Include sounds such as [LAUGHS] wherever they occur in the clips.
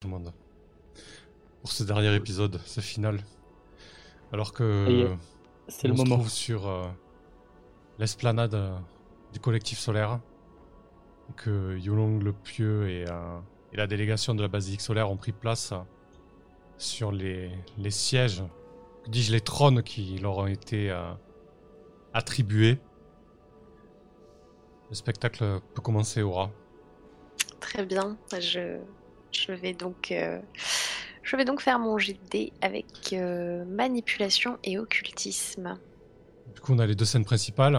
tout le monde pour ce dernier épisode, ce final. Alors que c'est le se moment. trouve sur euh, l'esplanade euh, du collectif solaire, que Yulong le Pieux et, euh, et la délégation de la basilique solaire ont pris place euh, sur les, les sièges, dis-je, les trônes qui leur ont été euh, attribués. Le spectacle peut commencer, Aura. Très bien. Je, je vais donc. euh, Je vais donc faire mon jet de dés avec euh, manipulation et occultisme. Du coup, on a les deux scènes principales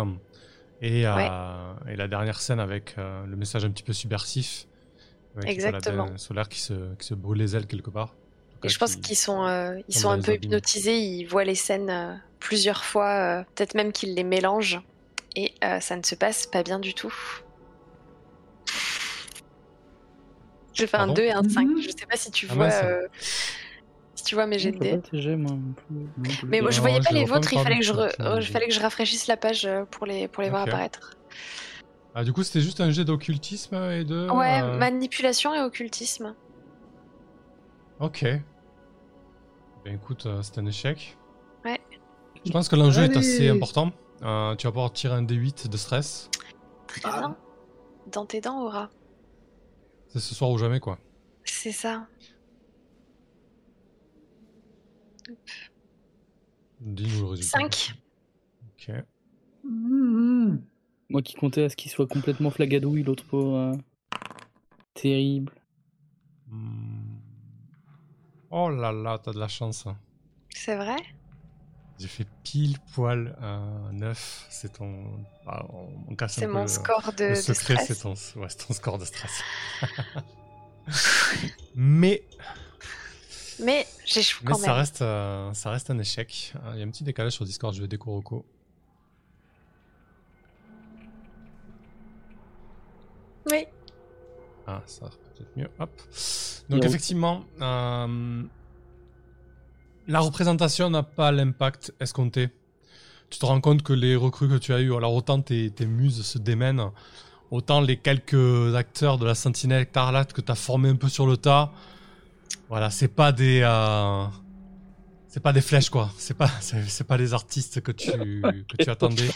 et, euh, et la dernière scène avec le message un petit peu subversif. avec la Exactement. dame solaire qui se, qui se brûle les ailes quelque part. Et je pense qui- qu'ils sont, euh, ils sont un peu abîmes. hypnotisés, ils voient les scènes euh, plusieurs fois, euh, peut-être même qu'ils les mélangent, et ça ne se passe pas bien du tout. J'ai fait un Pardon 2 et un 5, Mhm. je sais pas si tu Ah vois, mince. euh, si tu vois mes Je jets de dés. vois pas tes jets, moi. Mais moi, je Non, voyais pas je les vôtres, il fallait que, je du re- euh, euh, il fallait que je rafraîchisse la page euh, pour les, pour les voir apparaître. Ah, du coup, c'était juste un jet d'occultisme et de. Ouais, euh, manipulation et occultisme. Ok. Ben écoute, euh, c'est un échec. Ouais. Je pense que l'enjeu est assez important. Euh, tu vas pouvoir tirer un D8 de stress. Très Ah. bien. Dans tes dents, Aura. C'est ce soir ou jamais, quoi. C'est ça. Dis-nous le résultat. 5. Ok. Mmh. Moi qui comptais à ce qu'il soit complètement flagadouille, l'autre pauvre. euh, Terrible. Hmm. Oh là là, t'as de la chance. hein. C'est vrai? J'ai fait pile poil un 9. C'est ton. Ah, on, on casse un C'est peu mon le- score de, Le de secret, c'est stress. ton, ouais, c'est ton score de stress. [LAUGHS] mais Mais j'échoue quand ça, même. reste, euh, ça reste un échec. Il y a un petit décalage sur Discord, je vais déco Rocco. Oui. Ah, ça va peut-être mieux. Hop. Donc, on- effectivement, euh, la représentation n'a pas l'impact escompté. Tu te rends compte que les recrues que tu as eues, alors autant tes, muses se démènent, autant les quelques acteurs de la Sentinelle Écarlate que tu as formés un peu sur le tas, voilà, c'est pas des. euh, c'est pas des flèches, quoi. C'est pas, [LAUGHS] pas des artistes que tu, attendais.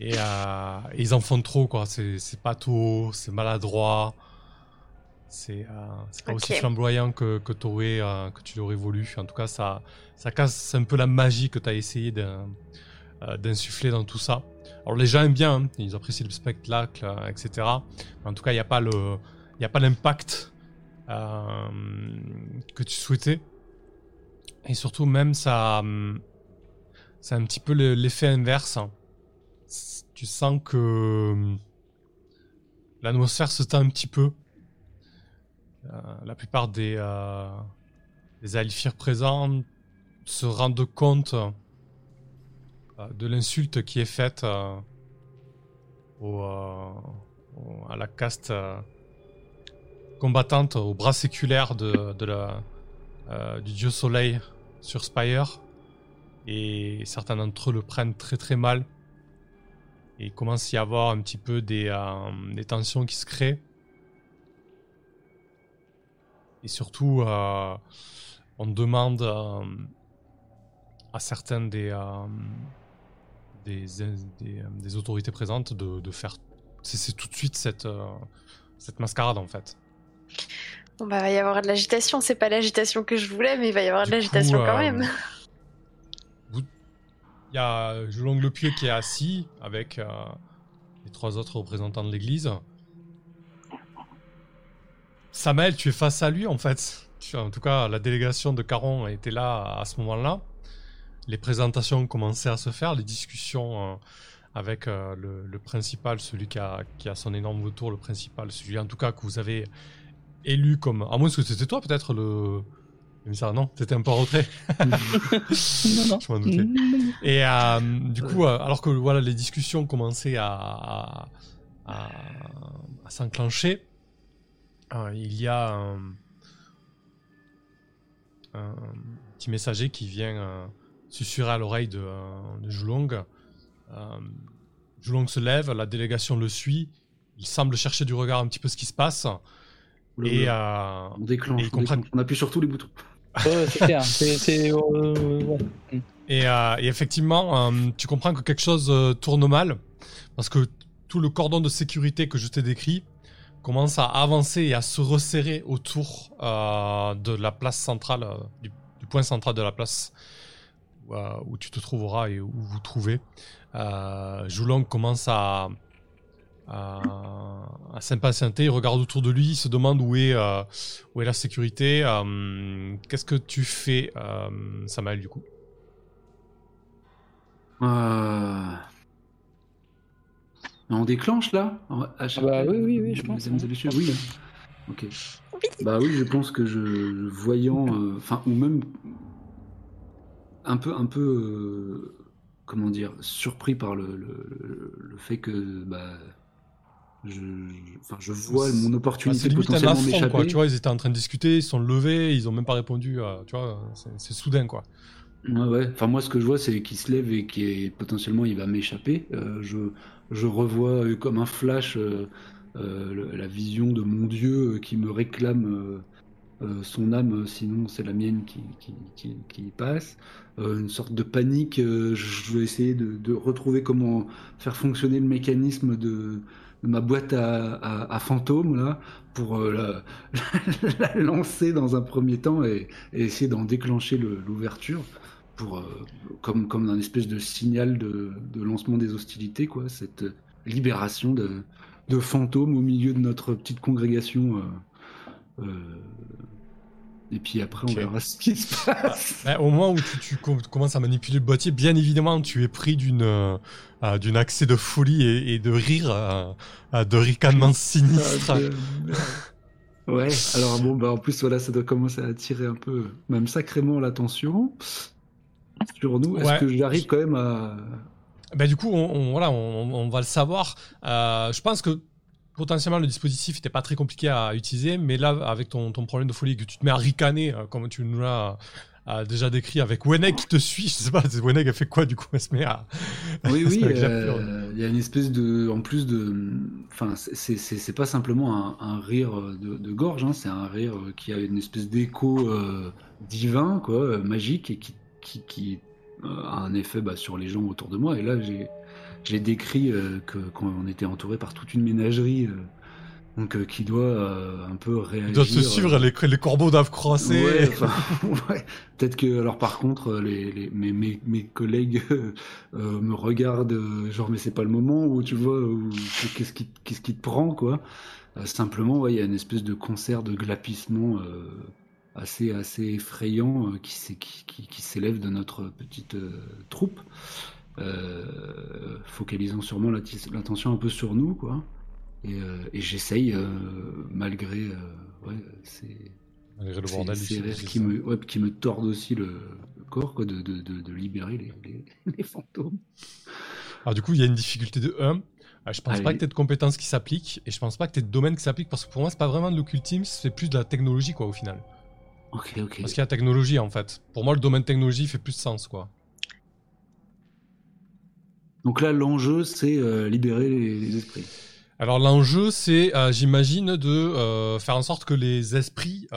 Et euh, ils en font trop, quoi. C'est pas tout, c'est maladroit. C'est, euh, pas aussi flamboyant que, que, euh, que tu l'aurais voulu. En tout cas, ça, ça casse un peu la magie que tu as essayé euh, d'insuffler dans tout ça. Alors, les gens aiment bien, hein. ils apprécient le spectacle, euh, etc. Mais en tout cas, il n'y a pas l'impact que tu souhaitais. Et surtout, même, ça, c'est un petit peu le- l'effet inverse. Tu sens que l'atmosphère se tend un petit peu. Euh, la plupart des, euh, des présents se rendent compte euh, de l'insulte qui est faite au, à la caste combattante, au bras séculaire de, du dieu soleil sur Spire. Et certains d'entre eux le prennent très très mal. Et il commence à y avoir un petit peu des tensions qui se créent. Et surtout, euh, on demande euh, à certains des, euh, des, des, des autorités présentes de, de faire cesser tout de suite cette, cette mascarade en fait. Bon bah va y avoir de l'agitation, c'est pas l'agitation que je voulais, mais il va y avoir de l'agitation quand même. Il y a Jelong le Pieux qui est assis avec les trois autres représentants de l'église. Samael, tu es face à lui en fait. En tout cas, la délégation de Caron était là à ce moment-là. Les présentations commencé à se faire, les discussions euh, avec euh, le, le principal, celui qui a, qui a son énorme tour, le principal, celui en tout cas que vous avez élu comme. À moins que c'était toi peut-être le. Ça, non, t'étais un peu en retrait. [LAUGHS] non, non. Je m'en doutais. Et euh, du coup, euh, alors que voilà, les discussions commençaient à, à, à- à s'enclencher, euh, il y a un, un petit messager qui vient euh, susurrer à l'oreille de, euh, de Julong. Euh, Julong se lève, la délégation le suit. Il semble chercher du regard un petit peu ce qui se passe. Oula, Et, oula. euh, On déclenche, et on, comprennent. déclenche. on appuie sur tous les boutons. Ouais, c'est clair. C'est, [LAUGHS] c'est, euh, ouais. Et, euh, et effectivement, euh, tu comprends que quelque chose euh, tourne mal, parce que tout le cordon de sécurité que je t'ai décrit commence à avancer et à se resserrer autour euh, de la place centrale, euh, du, point central de la place euh, où tu te trouveras et où vous trouvez. Joulong commence à, s'impatienter, il regarde autour de lui, il se demande où est, la sécurité. Qu'est-ce que tu fais, Samael, du coup? On déclenche là À chaque- bah oui, oui, oui, je pense, Mesdames et hein. messieurs, oui. Ok. Bah oui, je pense que je, voyant, euh, enfin, ou même un peu, un peu, euh, comment dire, surpris par le, le, le- le fait que, bah, je, enfin, je vois mon Bah, opportunité c'est limite un potentiellement m'échapper. Tu vois, ils étaient en train de discuter, ils se sont levés, ils ont même pas répondu. euh, tu vois, c'est- c'est soudain, quoi. Ouais. Enfin, moi, ce que je vois, c'est qu'il se lève et qu'il potentiellement il va m'échapper. Euh, je, je revois euh, comme un flash euh, la vision de mon Dieu qui me réclame son âme, sinon c'est la mienne qui, qui, qui, qui passe. Une sorte de panique. je vais essayer de, de retrouver comment faire fonctionner le mécanisme de ma boîte à, fantômes là pour euh, la, [LAUGHS] la lancer dans un premier temps et, essayer d'en déclencher le- l'ouverture pour euh, comme comme un espèce de signal de, lancement des hostilités quoi cette libération de, fantômes au milieu de notre petite congrégation euh, et puis après on verra ce qui se passe Bah, au moment où tu, tu com- commences à manipuler le boîtier, bien évidemment, tu es pris d'une euh, euh, d'une accès de folie et, et de rire, euh, euh, de ricanement sinistre. Ah, de merde. Ouais, alors bon, bah en plus, voilà, ça doit commencer à attirer un peu, même sacrément l'attention sur nous. Est-ce Ouais. que j'arrive quand même à. Bah, du coup, on, on- voilà, on, on va le savoir. Euh, je pense que potentiellement le dispositif n'était pas très compliqué à utiliser, mais là, avec ton, ton problème de folie, que tu te mets à ricaner, euh, comme tu nous l'as euh, déjà décrit, avec Wenek qui te suit, [LAUGHS] je sais pas, Wenek a fait quoi du coup Elle se met à. Oui, [LAUGHS] oui, euh, il y a une espèce de. En plus de. Enfin, c'est- pas simplement un, un rire de, de gorge, hein, c'est un rire qui a une espèce d'écho euh, divin, quoi, magique, et qui, qui, qui a un effet bah, sur les gens autour de moi. Et là, j'ai. J'ai décrit euh, que qu'on était entouré par toute une ménagerie, euh, donc euh, qui doit euh, un peu réagir. Il doit se suivre, euh, les, les corbeaux doivent croiser. Ouais, [LAUGHS] enfin, [LAUGHS] ouais. Peut-être que, alors par contre, euh, les, les- mes, mes, mes collègues euh, [LAUGHS] euh, me regardent, euh, genre, mais c'est pas le moment, ou tu vois, qu'est-ce qui, qu'est-ce qui te prend, quoi. Euh, simplement, ouais, il y a une espèce de concert de glapissement euh, assez, assez effrayant euh, qui, s'est- qui, qui, qui s'élève de notre petite euh, troupe, euh, focalisant sûrement l'attention un peu sur nous, quoi. Et, et j'essaye, malgré, ouais, c'est Malgré le bordel, qui me, ouais, qui me tordent aussi le, le corps, quoi, de, de, de, de libérer les, les, [LAUGHS] les fantômes. Alors du coup, il y a une difficulté de 1. Euh, je pense pas que tu aies de compétences qui s'appliquent, et je pense pas que tu aies de domaine qui s'applique, parce que pour moi, c'est pas vraiment de l'occultisme, c'est plus de la technologie, quoi, au final. Ok, ok. Parce qu'il y a technologie, en fait. Pour moi, le domaine technologie fait plus de sens, quoi. Donc là, l'enjeu, c'est euh, libérer les, les esprits. Alors l'enjeu, c'est, euh, j'imagine, de euh, faire en sorte que les esprits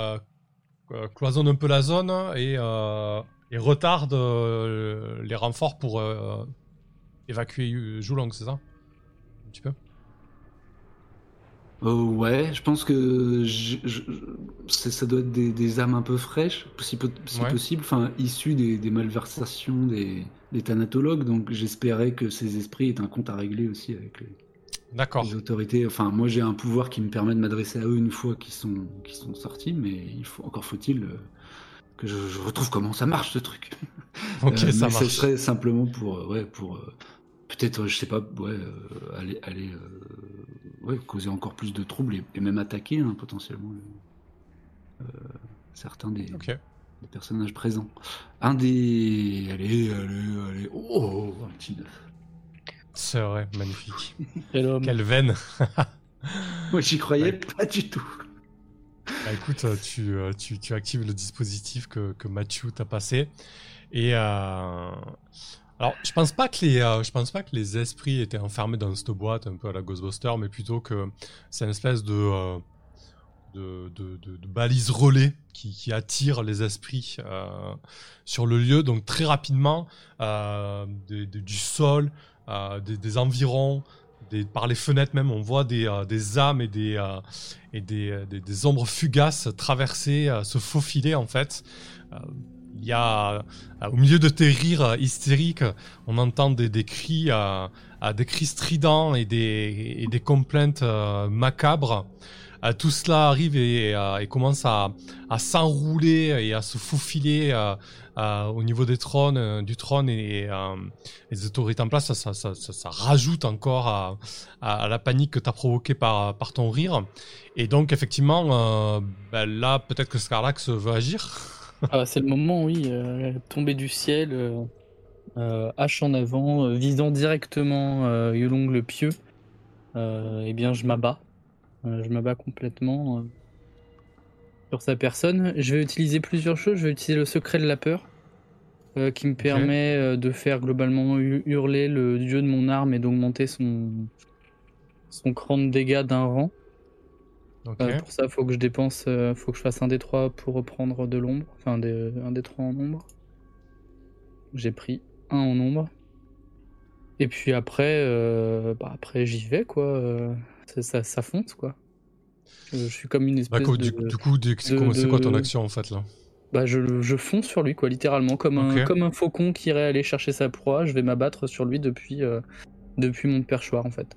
cloisonnent un peu la zone et, euh, et retardent euh, les renforts pour euh, évacuer Joulong, c'est ça? Un petit peu Euh, ouais, je pense que je- je- c'est- ça doit être des, des âmes un peu fraîches, si, po- si Ouais. possible, enfin issues des, des malversations des, des thanatologues. Donc j'espérais que ces esprits aient un compte à régler aussi avec les, les autorités. Enfin, moi j'ai un pouvoir qui me permet de m'adresser à eux une fois qu'ils sont, sortis, mais il faut encore faut-il euh, que je, je retrouve comment ça marche ce truc. [LAUGHS] Ok, Euh, ça mais Ce serait simplement pour, ouais, pour peut-être, je sais pas, ouais, aller, aller ouais, causer encore plus de troubles et, et même attaquer hein, potentiellement euh, certains des, personnages présents. Un des, allez, allez, allez, oh, un petit neuf. C'est vrai, magnifique. [LAUGHS] Quel homme. Quelle veine [LAUGHS] Moi j'y croyais Ouais. pas du tout. Bah écoute, euh, tu, euh, tu, tu actives le dispositif que, que Mathieu t'a passé. Et euh, alors, je pense pas que les, euh, je pense pas que les esprits étaient enfermés dans cette boîte un peu à la Ghostbuster, mais plutôt que c'est une espèce de, euh, de, balises relais qui, attirent les esprits euh, sur le lieu. Donc très rapidement, du sol, des, environs, par les fenêtres même, on voit des, âmes et des, et des, ombres fugaces traverser, se faufiler en fait. Il y a, euh, au milieu de tes rires euh, hystériques, on entend des, des cris, euh, euh, des cris stridents et des, et des complaintes macabres. Tout cela arrive et, et commence à, à s'enrouler et à se faufiler au niveau des trônes, du trône et, les autorités en place. Ça, ça, ça, ça- rajoute encore à, à- la panique que tu as provoquée par, par ton rire. Et donc, effectivement, ben là, peut-être que Scarlax veut agir. Ah, c'est le moment, oui, euh, tomber du ciel, euh, euh, hache en avant, euh, visant directement euh, Yolong le pieux. Euh, eh bien, je m'abats. Euh, je m'abats complètement euh, sur sa personne. Je vais utiliser plusieurs choses. Je vais utiliser le secret de la peur, euh, qui me permet euh, de faire globalement hu- hurler le dieu de mon arme et d'augmenter son, son cran de dégâts d'un rang. Euh, pour ça, faut que je dépense, euh, faut que je fasse un des 3 pour reprendre de l'ombre, enfin des- un des 3 en ombre. J'ai pris un en ombre. Et puis après, euh, bah après j'y vais quoi. euh, ça, ça, ça fonce quoi. Je, je suis comme une Bah, espèce quoi, de. du, du coup, du- c'est de- quoi, ton action en fait là? Bah je, je fonce sur lui quoi, littéralement comme un comme un faucon qui irait aller chercher sa proie. Je vais m'abattre sur lui depuis euh, depuis mon perchoir en fait.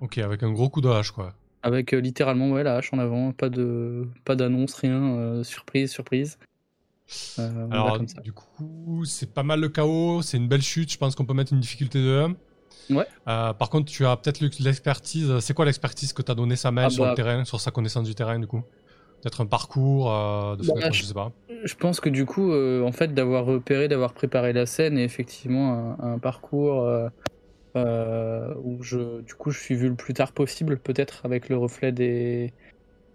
Ok, avec un gros coup de hache quoi. Avec euh, littéralement ouais, la hache en avant, pas de pas d'annonce, rien, euh, surprise, surprise. Euh, Alors, comme ça. du coup, c'est pas mal le chaos, c'est une belle chute. Je pense qu'on peut mettre une difficulté de 1. Ouais. Par contre, tu as peut-être le- l'expertise. C'est quoi l'expertise que t'as donné Samuel Ah sur bah. le terrain, sur sa connaissance du terrain, du coup? Peut-être un parcours de Bah, fenêtre, je- je sais pas. Je pense que du coup, en fait, d'avoir repéré, d'avoir préparé la scène et effectivement un, un parcours euh, où je, du coup, je suis vu le plus tard possible, peut-être avec le reflet des,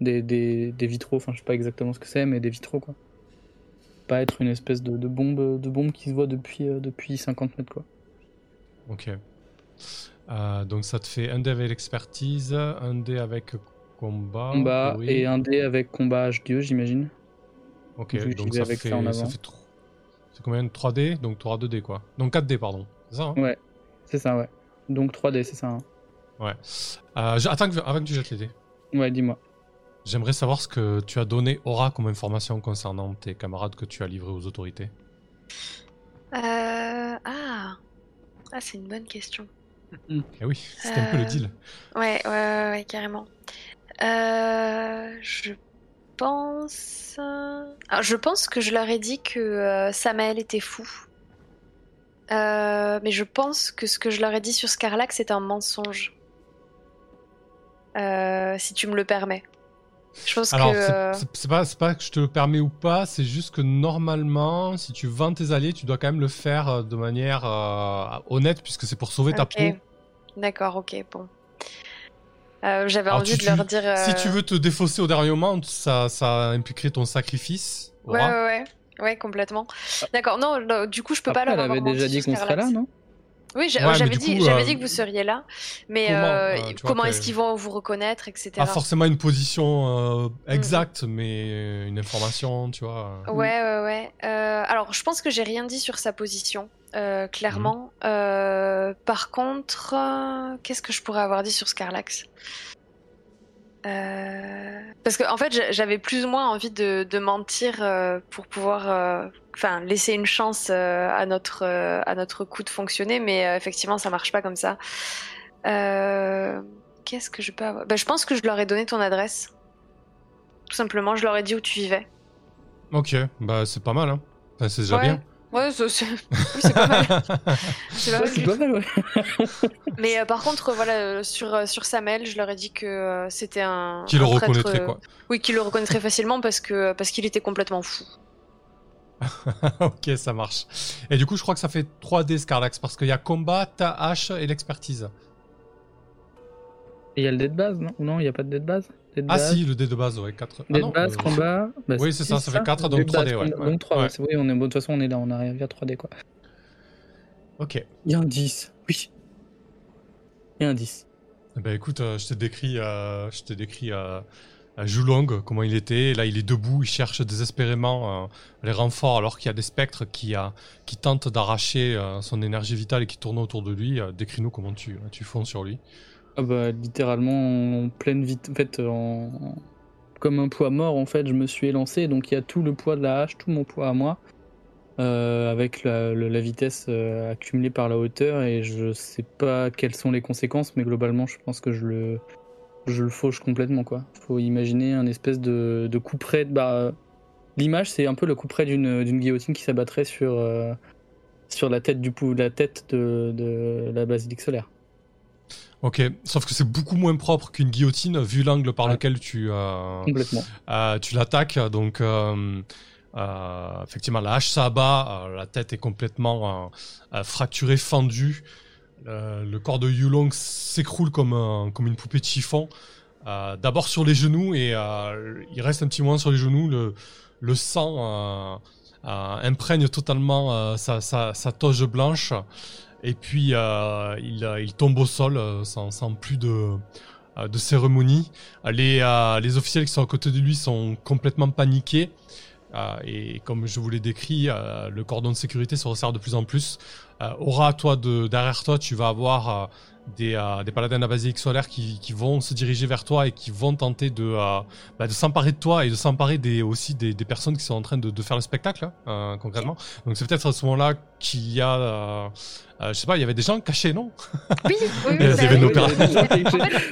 des, des, des vitraux. Enfin, je sais pas exactement ce que c'est, mais des vitraux, quoi. Pas être une espèce de, de bombe, de bombe qui se voit depuis, euh, depuis 50 mètres, quoi. Ok. Euh, donc, ça te fait un dé avec l'expertise, un dé avec combat. combat oui. et un dé avec combat H2, j'imagine. Ok, donc vais ça avec fait, ça en ça avant. fait tro- C'est combien? 3D Donc, tu auras 2D quoi. Donc, 4D, pardon. C'est ça hein? Ouais, c'est ça, ouais. Donc 3D, c'est ça. hein. Euh, je- Attends, que- avant que tu jettes les dés. Ouais, dis-moi. J'aimerais savoir ce que tu as donné Aura comme information concernant tes camarades que tu as livrés aux autorités. Euh, ah, ah c'est une bonne question. Eh oui, c'était un peu le Euh, deal. Ouais, ouais, ouais, ouais, carrément. Euh, je pense. Alors, je pense que je leur ai dit que euh, Samael était fou. Euh, mais je pense que ce que je leur ai dit sur Scarlax c'est un mensonge. Euh, si tu me le permets. Je pense Alors, que. c'est- euh, pas, c'est pas que je te le permets ou pas, c'est juste que normalement, si tu vends tes alliés, tu dois quand même le faire de manière euh, honnête, puisque c'est pour sauver ta peau. D'accord, ok, bon. J'avais envie tu- de leur dire. Si tu veux te défausser au dernier moment, ça, ça impliquerait ton sacrifice. Ouais, ouais, ouais. Ouais, complètement. D'accord, non, non, du coup, je peux Après, pas leur elle avait déjà dit qu'on serait là, non? Oui, Ouais, mais j'avais dit, coup, euh, dit que vous seriez là, mais comment, euh, euh, comment est-ce qu'ils vont vous reconnaître, etc. Pas forcément une position euh, Mm. exacte, mais une information, tu vois. euh. Ouais, ouais, ouais. Euh, alors, je pense que j'ai rien dit sur sa position, euh, clairement. Euh, par contre, euh, qu'est-ce que je pourrais avoir dit sur Scarlax Euh, Parce qu'en en fait, j'a- j'avais plus ou moins envie de, de mentir euh, pour pouvoir, euh, enfin, laisser une chance à notre à notre coup de fonctionner, mais effectivement, ça marche pas comme ça. Qu'est-ce que je peux avoir? Bah, Je pense que je leur ai donné ton adresse. Tout simplement, je leur ai dit où tu vivais. Ok, bah c'est pas mal, hein. Enfin, c'est déjà Ouais. bien. Ouais, c'est oui, pas mal. [LAUGHS] C'est pas Ouais, mal pas ouais. [LAUGHS] Mais euh, par contre, voilà, euh, sur, euh, sur Samel, je leur ai dit que euh, c'était un. Qui le prêtre, reconnaîtrait, quoi. Oui, qu'il le reconnaîtrait facilement parce que parce qu'il était complètement fou. [LAUGHS] ok, ça marche. Et du coup, je crois que ça fait 3D Scarlax, parce qu'il y a combat, ta hache et l'expertise. Et il y a le dé de base, non? Ou non, il n'y a pas de dé de base? Ah si, le dé de base, ouais, 4. Dé de base, combat. Bah, Oui, c'est ça, ça fait quatre, donc Dé de base, 3D, ouais. Donc 3, Ouais. c'est- oui, on est, bon, de toute façon, on est là, on arrive à 3D, quoi. Ok. Il y a un 10, oui. Il y a un 10. Eh Ben écoute, euh, je te décris, euh, je te décris euh, Julong, comment il était. Et là, il est debout, il cherche désespérément les renforts alors qu'il y a des spectres qui, qui tentent d'arracher son énergie vitale et qui tournent autour de lui. Décris-nous comment tu, tu fonds sur lui. Ah bah, littéralement en pleine vite, en fait, en... comme un poids mort, en fait, je me suis élancé, donc il y a tout le poids de la hache, tout mon poids à moi, euh, avec la, vitesse euh, accumulée par la hauteur, et je sais pas quelles sont les conséquences, mais globalement, je pense que je le, je le fauche complètement, quoi. Faut imaginer un espèce de, de coup près, bah, l'image, c'est un peu le coup près d'une guillotine qui s'abattrait sur, euh, sur la tête, du, la tête de, de la basilique solaire. Ok, sauf que c'est beaucoup moins propre qu'une guillotine vu l'angle par lequel tu, euh, euh, tu l'attaques. Donc, euh, effectivement, la hache s'abat, la tête est complètement fracturée, fendue. le corps de Yulong s'écroule comme, comme une poupée de chiffon. D'abord sur les genoux et il reste un petit moment sur les genoux. Le, le sang imprègne totalement sa, sa, sa toge blanche. Et puis euh, euh, il, tombe au sol euh, sans, plus de, cérémonie. Les officiels qui sont à côté de lui sont complètement paniqués. et comme je vous l'ai décrit, le cordon de sécurité se resserre de plus en plus. Aura, toi, de, derrière toi, tu vas avoir des, des paladins de la basilique solaire qui, qui, vont se diriger vers toi et qui vont tenter de, bah, de s'emparer de toi et de s'emparer des, aussi des, des, personnes qui sont en train de, de faire le spectacle, hein, concrètement. Donc c'est peut-être à ce moment-là qu'il y a euh, je sais pas, il y avait des gens cachés, non? Oui, oui, [LAUGHS] il y avait nos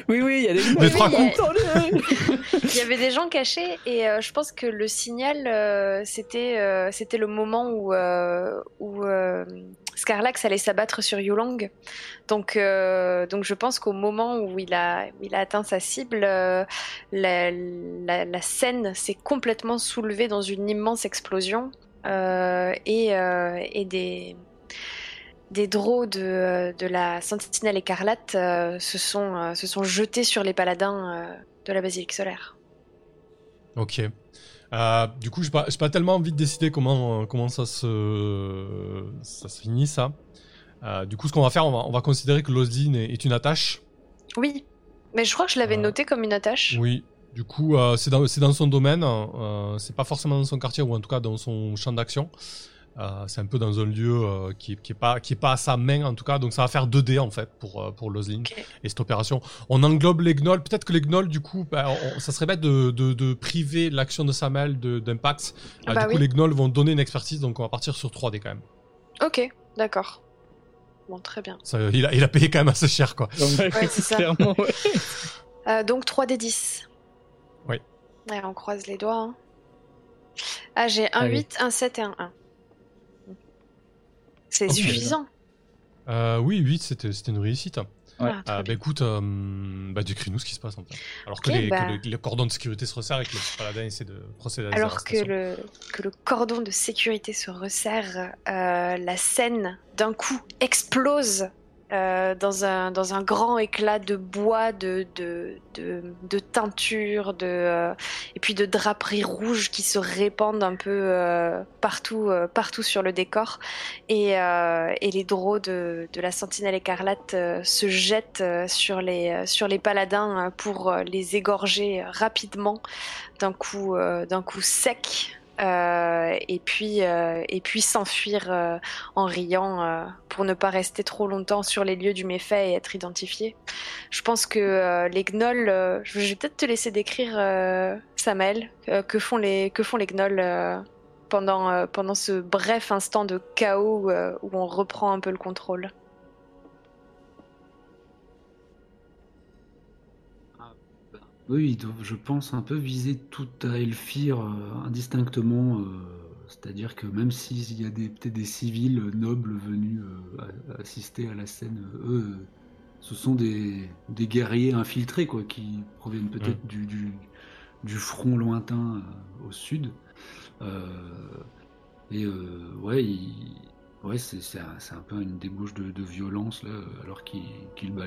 Oui, oui, il y a des gens. Trois [LAUGHS] Il y avait des gens cachés et euh, je pense que le signal, euh, c'était c'était le moment où, où Scarlax allait s'abattre sur Yulang. Donc, donc je pense qu'au moment où il a, il a atteint sa cible, la, la, la, scène s'est complètement soulevée dans une immense explosion et, et des des drôles de, de, la Sentinelle écarlate euh, se, sont, euh, se sont jetés sur les paladins euh, de la basilique solaire. Ok. Du coup, je n'ai pas, pas, tellement envie de décider comment, comment ça, se, ça se finit, ça. du coup, ce qu'on va faire, on va, on va considérer que l'Ozdine est, une attache. Oui, mais je crois que je l'avais noté comme une attache. Oui, du coup, c'est dans, dans, son domaine, c'est pas forcément dans son quartier, ou en tout cas dans son champ d'action. Euh, c'est un peu dans un lieu euh, qui, qui, est pas qui est pas à sa main en tout cas, donc ça va faire 2D en fait pour euh, pour Lozling et cette opération. On englobe les gnolls. Peut-être que les gnolls du coup, bah, ça serait bête de, de, de priver l'action de Samuel d'impact. Ah bah du coup, les gnolls vont donner une expertise, donc on va partir sur 3D quand même. Ok, d'accord. Bon, très bien. il, a, il a payé quand même assez cher quoi. ouais, c'est ça. Clairement, [LAUGHS] donc 3D10. Oui. on croise les doigts. Hein. Ah, j'ai un 8, un 7 et un 1. C'est suffisant. Euh, oui, 8, c'était une réussite. Ouais. Ah, bah écoute, euh, bah, décris-nous ce qui se passe en fait. Alors que, les, bah. le, cordon de sécurité se resserre et que le paladin essaie de procéder à la Alors que le, que le cordon de sécurité se resserre, euh, la scène d'un coup explose euh, dans, un, dans un grand éclat de bois, de, de, teinture, de, euh, et puis de draperies rouges qui se répandent un peu euh, partout, partout sur le décor. Et, et les drôles de, de la sentinelle écarlate se jettent sur les, sur les paladins pour les égorger rapidement d'un coup, d'un coup sec. Euh, et puis euh, et puis s'enfuir euh, en riant pour ne pas rester trop longtemps sur les lieux du méfait et être identifié. Je pense que les gnolls, je vais peut-être te laisser décrire Samuel, que font les que font les gnolls pendant pendant ce bref instant de chaos où on reprend un peu le contrôle. Oui, je pense, un peu viser tout à Elfir euh, indistinctement. Euh, c'est-à-dire que même s'il y a peut-être des civils nobles venus euh, assister à la scène, eux, ce sont des, guerriers infiltrés, quoi, qui proviennent peut-être du, du, front lointain au sud. et ouais, ils, Ouais, c'est un, un, peu une débauche de, violence, là, alors qu'il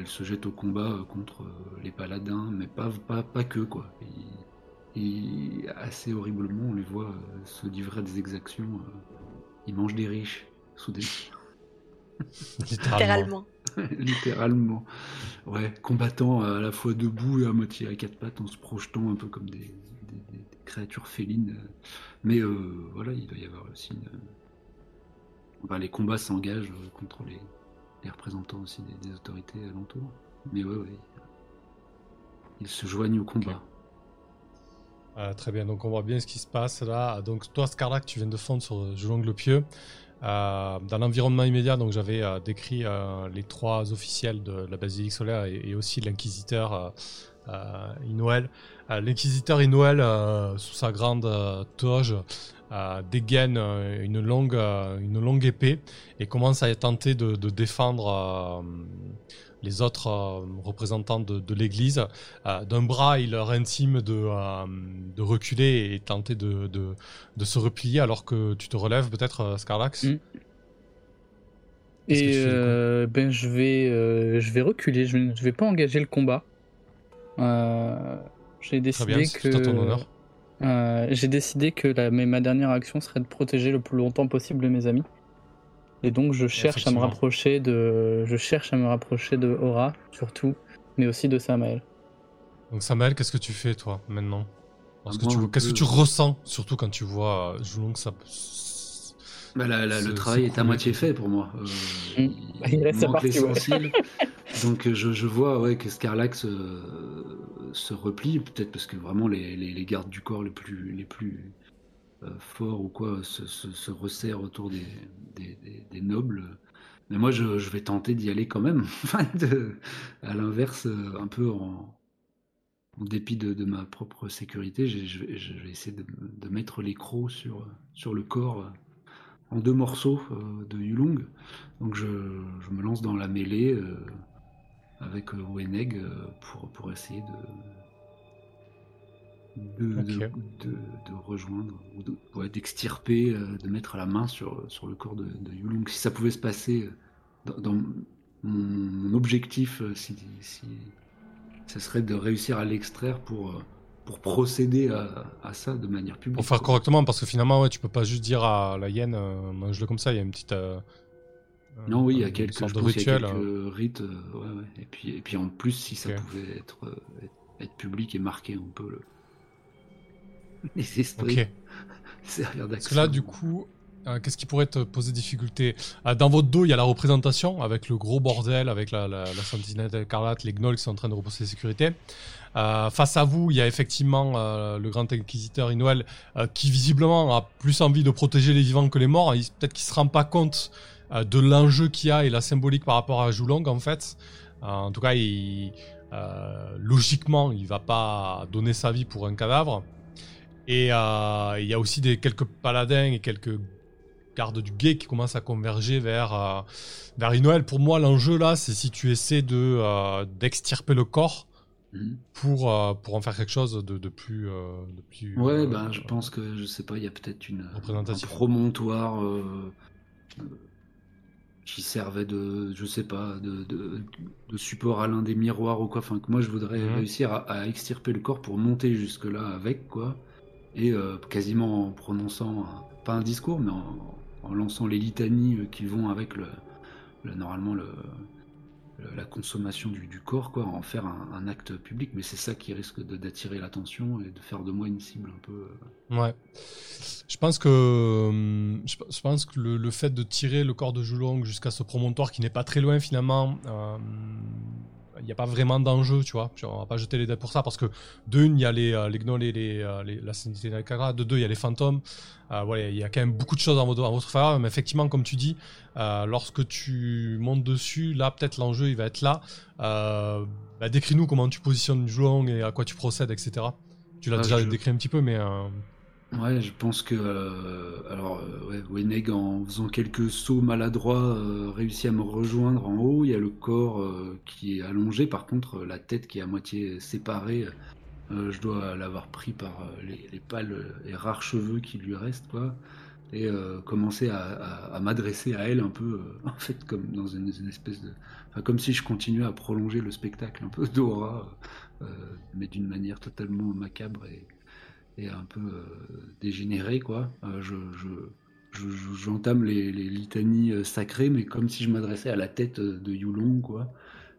se jette au combat euh, contre euh, les paladins, mais pas, pas, pas que, quoi. Et, assez horriblement, on les voit euh, se livrer à des exactions. ils mangent des riches, soudain. [LAUGHS] Littéralement. [LAUGHS] littéralement. Ouais, combattant à la fois debout et à moitié à quatre pattes en se projetant un peu comme des, créatures félines. Mais euh, voilà, il doit y avoir aussi. Enfin, les combats s'engagent contre les, représentants aussi des, autorités alentours. Mais ouais, ouais. Ils se joignent au combat. Ah, très bien, donc on voit bien ce qui se passe là. Donc toi, Scarlac, tu viens de fondre sur Joulong le Pieux. Euh, dans l'environnement immédiat, donc j'avais euh, décrit euh, les trois officiels de la basilique solaire et, aussi l'inquisiteur Inoël. L'inquisiteur Inoël, sous sa grande toge, dégaine une longue, une longue épée et commence à tenter de, de défendre les autres euh, représentants de, l'Église. Euh, d'un bras, il leur intime de, euh, de reculer et tenter de, de, se replier alors que tu te relèves peut-être, Scarlax. Mm. Et ben je vais je vais reculer, je ne vais, pas engager le combat. j'ai décidé que j'ai décidé que la, ma dernière action serait de protéger le plus longtemps possible mes amis. Et donc je cherche à me rapprocher de, je cherche à me rapprocher de Aura surtout, mais aussi de Samael. Donc Samael, qu'est-ce que tu fais toi maintenant? Qu'est-ce que tu ressens surtout quand tu vois Joulong ça bah, le travail est à moitié fait pour moi. Euh, mm. il, manque l'essentiel. [LAUGHS] Donc je, je, vois ouais, que Scarlax euh, se replie, peut-être parce que vraiment les, les, gardes du corps les plus, les plus euh, fort ou quoi se, se, resserre autour des, des, nobles. Mais moi, je, vais tenter d'y aller quand même. [LAUGHS] à l'inverse, euh, un peu en, dépit de, ma propre sécurité, je, vais, essayer de, mettre les crocs sur, sur le corps euh, en deux morceaux de Yulong. Donc je, me lance dans la mêlée avec Weneg pour, pour essayer de, de, rejoindre, ou d'extirper, euh, de, mettre la main sur, sur le corps de, Yulong. Si ça pouvait se passer euh, dans, mon, objectif, euh, si, si, ça serait de réussir à l'extraire pour, pour procéder à, ça de manière publique. Pour faire correctement, parce que finalement, ouais, tu peux pas juste dire à la hyène, mange-le comme ça, il y a une petite. Non, oui, il y a quelques, rituels, rites. Et, puis, et puis en plus, si ça pouvait être, être, public et marqué on peut le, [LAUGHS] Ok. [LAUGHS] Parce que là, du coup, euh, qu'est-ce qui pourrait te poser difficulté? Euh, Dans votre dos, il y a la représentation avec le gros bordel, avec la, la, la sentinelle écarlate, les gnolls qui sont en train de reposer la sécurité. Euh, face à vous, il y a effectivement le grand inquisiteur Inoël qui visiblement a plus envie de protéger les vivants que les morts. Peut-être qu'il se rend pas compte de l'enjeu qu'il y a et la symbolique par rapport à Joulong en fait. en tout cas, il, logiquement, il va pas donner sa vie pour un cadavre. Et euh, il y a aussi des, quelques paladins et quelques gardes du guet qui commencent à converger vers, euh, vers Inoël. Pour moi, l'enjeu là, c'est si tu essaies de, euh, d'extirper le corps mhm. pour, pour en faire quelque chose de, de plus, de plus. Ouais, ben, je pense que, je sais pas, il y a peut-être une, un promontoire qui servait de, je sais pas, de, de, support à l'un des miroirs ou quoi. Enfin, que moi, je voudrais mhm. réussir à, à, extirper le corps pour monter jusque-là avec, quoi et euh, quasiment en prononçant, pas un discours, mais en, lançant les litanies euh, qui vont avec le, normalement le, la consommation du, corps, quoi, en faire un, acte public. Mais c'est ça qui risque d'attirer l'attention et de faire de moi une cible un peu. Euh, ouais. Je pense que, hum, je, pense que le, fait de tirer le corps de Joulong jusqu'à ce promontoire qui n'est pas très loin finalement, il n'y a pas vraiment d'enjeu, tu vois. On va pas jeter les dés pour ça parce que d'une, il y a les, euh, les gnolls et les, euh, les, la Sentinelle De deux, il y a les fantômes. Euh, voilà, il y a quand même beaucoup de choses en votre, en votre faveur. Mais effectivement, comme tu dis, euh, lorsque tu montes dessus, là, peut-être l'enjeu, il va être là. Euh, bah, décris-nous comment tu positionnes une joueur et à quoi tu procèdes, etc. Tu l'as ah, déjà décrit un petit peu, mais. Ouais, je pense que euh, alors euh, en faisant quelques sauts maladroits euh, réussit à me rejoindre en haut. Il y a le corps qui est allongé, par contre la tête qui est à moitié séparée. je dois l'avoir pris par les, pâles et rares cheveux qui lui restent, quoi, et commencer à, m'adresser à elle un peu, [LAUGHS] en fait, comme dans une, espèce de, enfin, comme si je continuais à prolonger le spectacle un peu d'aura, mais d'une manière totalement macabre et et un peu euh, dégénéré, quoi. Euh, je, je- je- j'entame les, les litanies euh, sacrées, mais comme si je m'adressais à la tête de Yulong, quoi.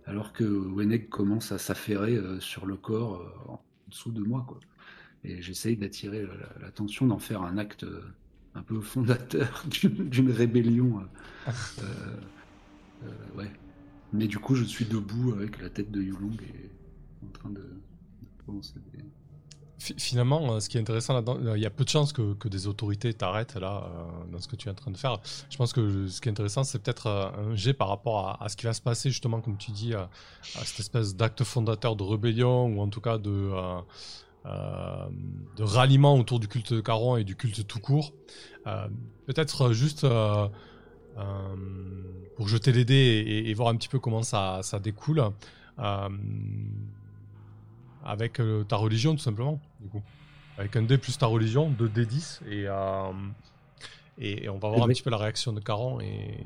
Alors que Weneg commence à s'affairer sur le corps en dessous de moi, quoi. Et j'essaye d'attirer la- la- l'attention, d'en faire un acte un peu fondateur [LAUGHS] d'une rébellion. euh, [LAUGHS] euh, euh, ouais. Mais du coup, je suis debout avec la tête de Yulong et en train de, de prononcer des- Fi- Finalement, euh, ce qui est intéressant là-dedans, euh, il y a peu de chances que, que des autorités t'arrêtent là euh, dans ce que tu es en train de faire. Je pense que ce qui est intéressant, c'est peut-être un jet par rapport à, à ce qui va se passer justement, comme tu dis, à, cette espèce d'acte fondateur de rébellion ou en tout cas de, de ralliement autour du culte de Caron et du culte tout court. Peut-être juste pour jeter les dés et, et voir un petit peu comment ça, ça découle. Avec euh, ta religion tout simplement du coup avec un dé plus ta religion 2 d 10 et, euh, et, et on va voir un petit peu la réaction de Caron et,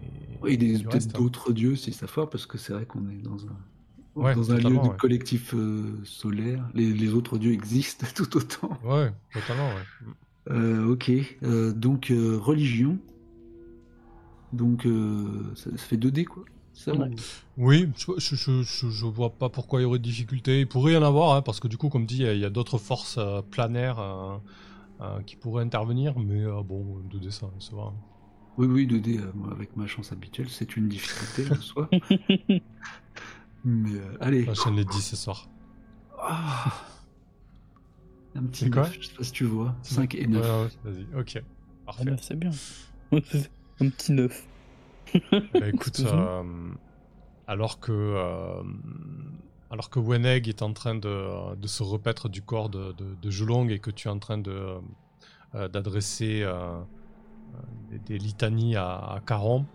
Oui, peut-être reste. d'autres dieux si ça fort, parce que c'est vrai qu'on est dans un, Ouais, dans un lieu totalement, de ouais. collectif euh, solaire. Les, les autres dieux existent [LAUGHS] tout autant. ouais totalement ouais. Euh, ok, euh, donc euh, religion. Donc euh, ça, ça fait 2D quoi. Oui je, je, je, je- je vois pas pourquoi il y aurait de difficultés il pourrait y en avoir hein, parce que du coup comme dit il y a- d'autres forces euh, planaires euh, euh, qui pourraient intervenir mais euh, bon 2D ça ça va Oui, oui, 2D, euh, moi, avec ma chance habituelle, c'est une difficulté en soi. [LAUGHS] Mais euh, allez. enchaîne les 10 ce soir Ah. Un petit C'est quoi 9, je sais pas si tu vois. 5 et 9. Ouais, ouais, vas-y ok Ah, parfait neuf, c'est bien. [LAUGHS] un petit neuf. [LAUGHS] Bah, écoute, euh, alors que euh, alors que Weneg est en train de, de se repaître du corps de, de, de Julong et que tu es en train de euh, d'adresser des, des litanies à, à Caron,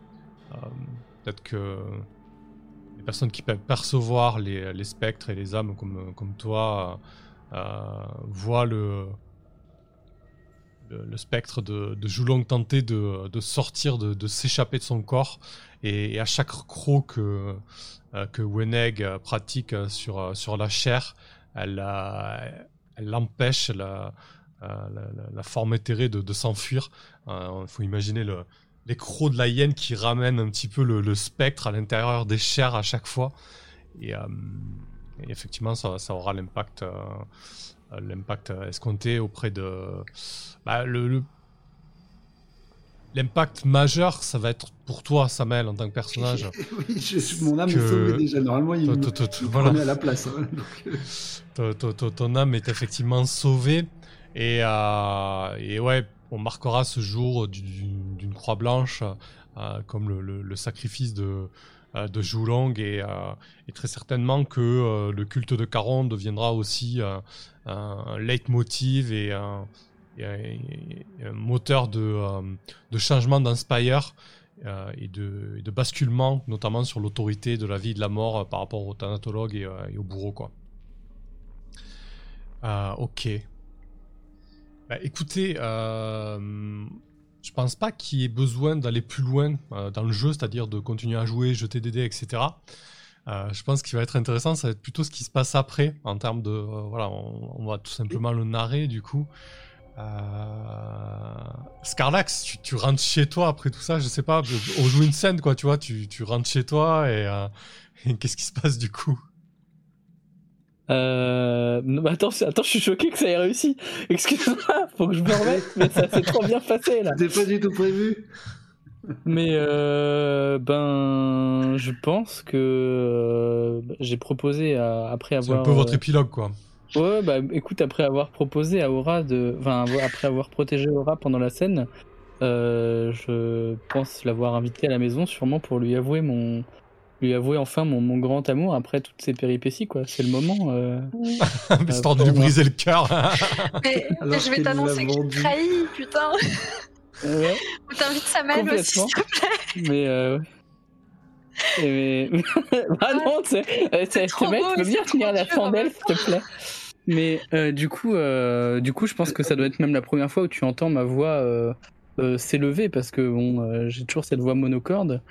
peut-être que les personnes qui peuvent percevoir les, les spectres et les âmes comme, comme toi voient le, le, spectre de, de Julong tenter de, sortir, de, s'échapper de son corps. Et, à chaque croc que, euh, Weneg pratique euh, sur, euh, sur la chair, elle, empêche la, forme éthérée de, s'enfuir. Il faut imaginer le, les crocs de la hyène qui ramènent un petit peu le, spectre à l'intérieur des chairs à chaque fois. Et, effectivement, ça, aura l'impact l'impact escompté auprès de bah, le, l'impact majeur ça va être pour toi Samuel en tant que personnage [LAUGHS] oui, je- mon âme Que- est sauvée déjà. Normalement, il me, voilà. à la place. hein, donc, euh, ton, ton- ton- ton âme est effectivement sauvée et, euh, et ouais on marquera ce jour du- d'une croix blanche euh, comme le, le- le sacrifice de euh, de Julong et, euh, et très certainement que euh, le culte de Caron deviendra aussi euh, un leitmotiv et un, moteur de, euh, de changement d'Inspire euh, et, de, de basculement, notamment sur l'autorité de la vie et de la mort euh, par rapport au thanatologue et, euh, et au bourreau. Quoi. Euh, ok. Bah, écoutez, euh, je pense pas qu'il y ait besoin d'aller plus loin euh, dans le jeu, c'est-à-dire de continuer à jouer, jeter des dés, etc. Euh, je pense qu'il va être intéressant, ça va être plutôt ce qui se passe après, en termes de... euh, voilà, on, va tout simplement le narrer, du coup. Scarlax, tu, rentres chez toi après tout ça, je sais pas, on joue une scène, quoi, tu vois, tu, rentres chez toi [LAUGHS] et qu'est-ce qui se passe du coup? Euh... non, mais attends, attends, je suis choqué que ça ait réussi. Excuse-moi, faut que je me remette, mais ça s'est trop bien passé là. C'était pas du tout prévu. Mais euh, ben, je pense que euh, j'ai proposé à- après C'est un avoir. peu votre euh, épilogue, quoi. Ouais, bah écoute, après avoir proposé à Aura de. Enfin, après avoir protégé Aura pendant la scène, euh, je pense l'avoir invité à la maison, sûrement pour lui avouer mon. Lui avouer enfin mon, mon grand amour après toutes ces péripéties, quoi. C'est le moment. euh. Histoire [LAUGHS] de pour lui moi. briser le cœur. [LAUGHS] Mais, je vais t'annoncer que j'ai vendu. trahi, putain. Ouais, [LAUGHS] Ou t'invites Samuel aussi, s'il te plaît. mais. Euh... et mais... ah non, tu sais, euh, tu sais, tu peux bien tenir la chandelle, s'il te plaît. Mais euh, du coup, euh, du coup, je pense que ça doit être même la première fois où tu entends ma voix euh, euh, s'élever parce que bon, euh, j'ai toujours cette voix monocorde.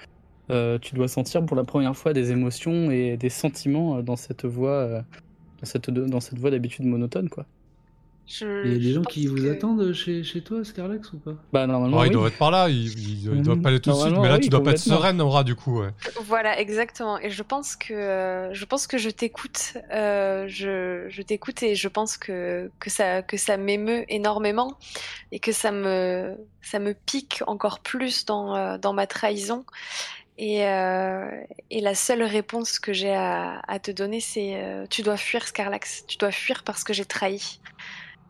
Euh, tu dois sentir pour la première fois des émotions et des sentiments euh, dans cette voix, euh, dans cette dans cette voix d'habitude monotone, quoi. Je- Il y a des gens qui vous attendent chez, chez toi, Scarlex, ou pas? Bah normalement. Oh, il oui. doit être par là, il, il- il doit Mhm. pas aller tout de suite, mais là oui, tu dois pas être sereine, Aura, du coup. Ouais. Voilà, exactement. Et je pense que je pense que je t'écoute. Euh, je je t'écoute et je pense que que ça que ça m'émeut énormément et que ça me ça me pique encore plus dans dans ma trahison. Et euh, et la seule réponse que j'ai à, à te donner, c'est euh, tu dois fuir, Scarlax. Tu dois fuir parce que j'ai trahi.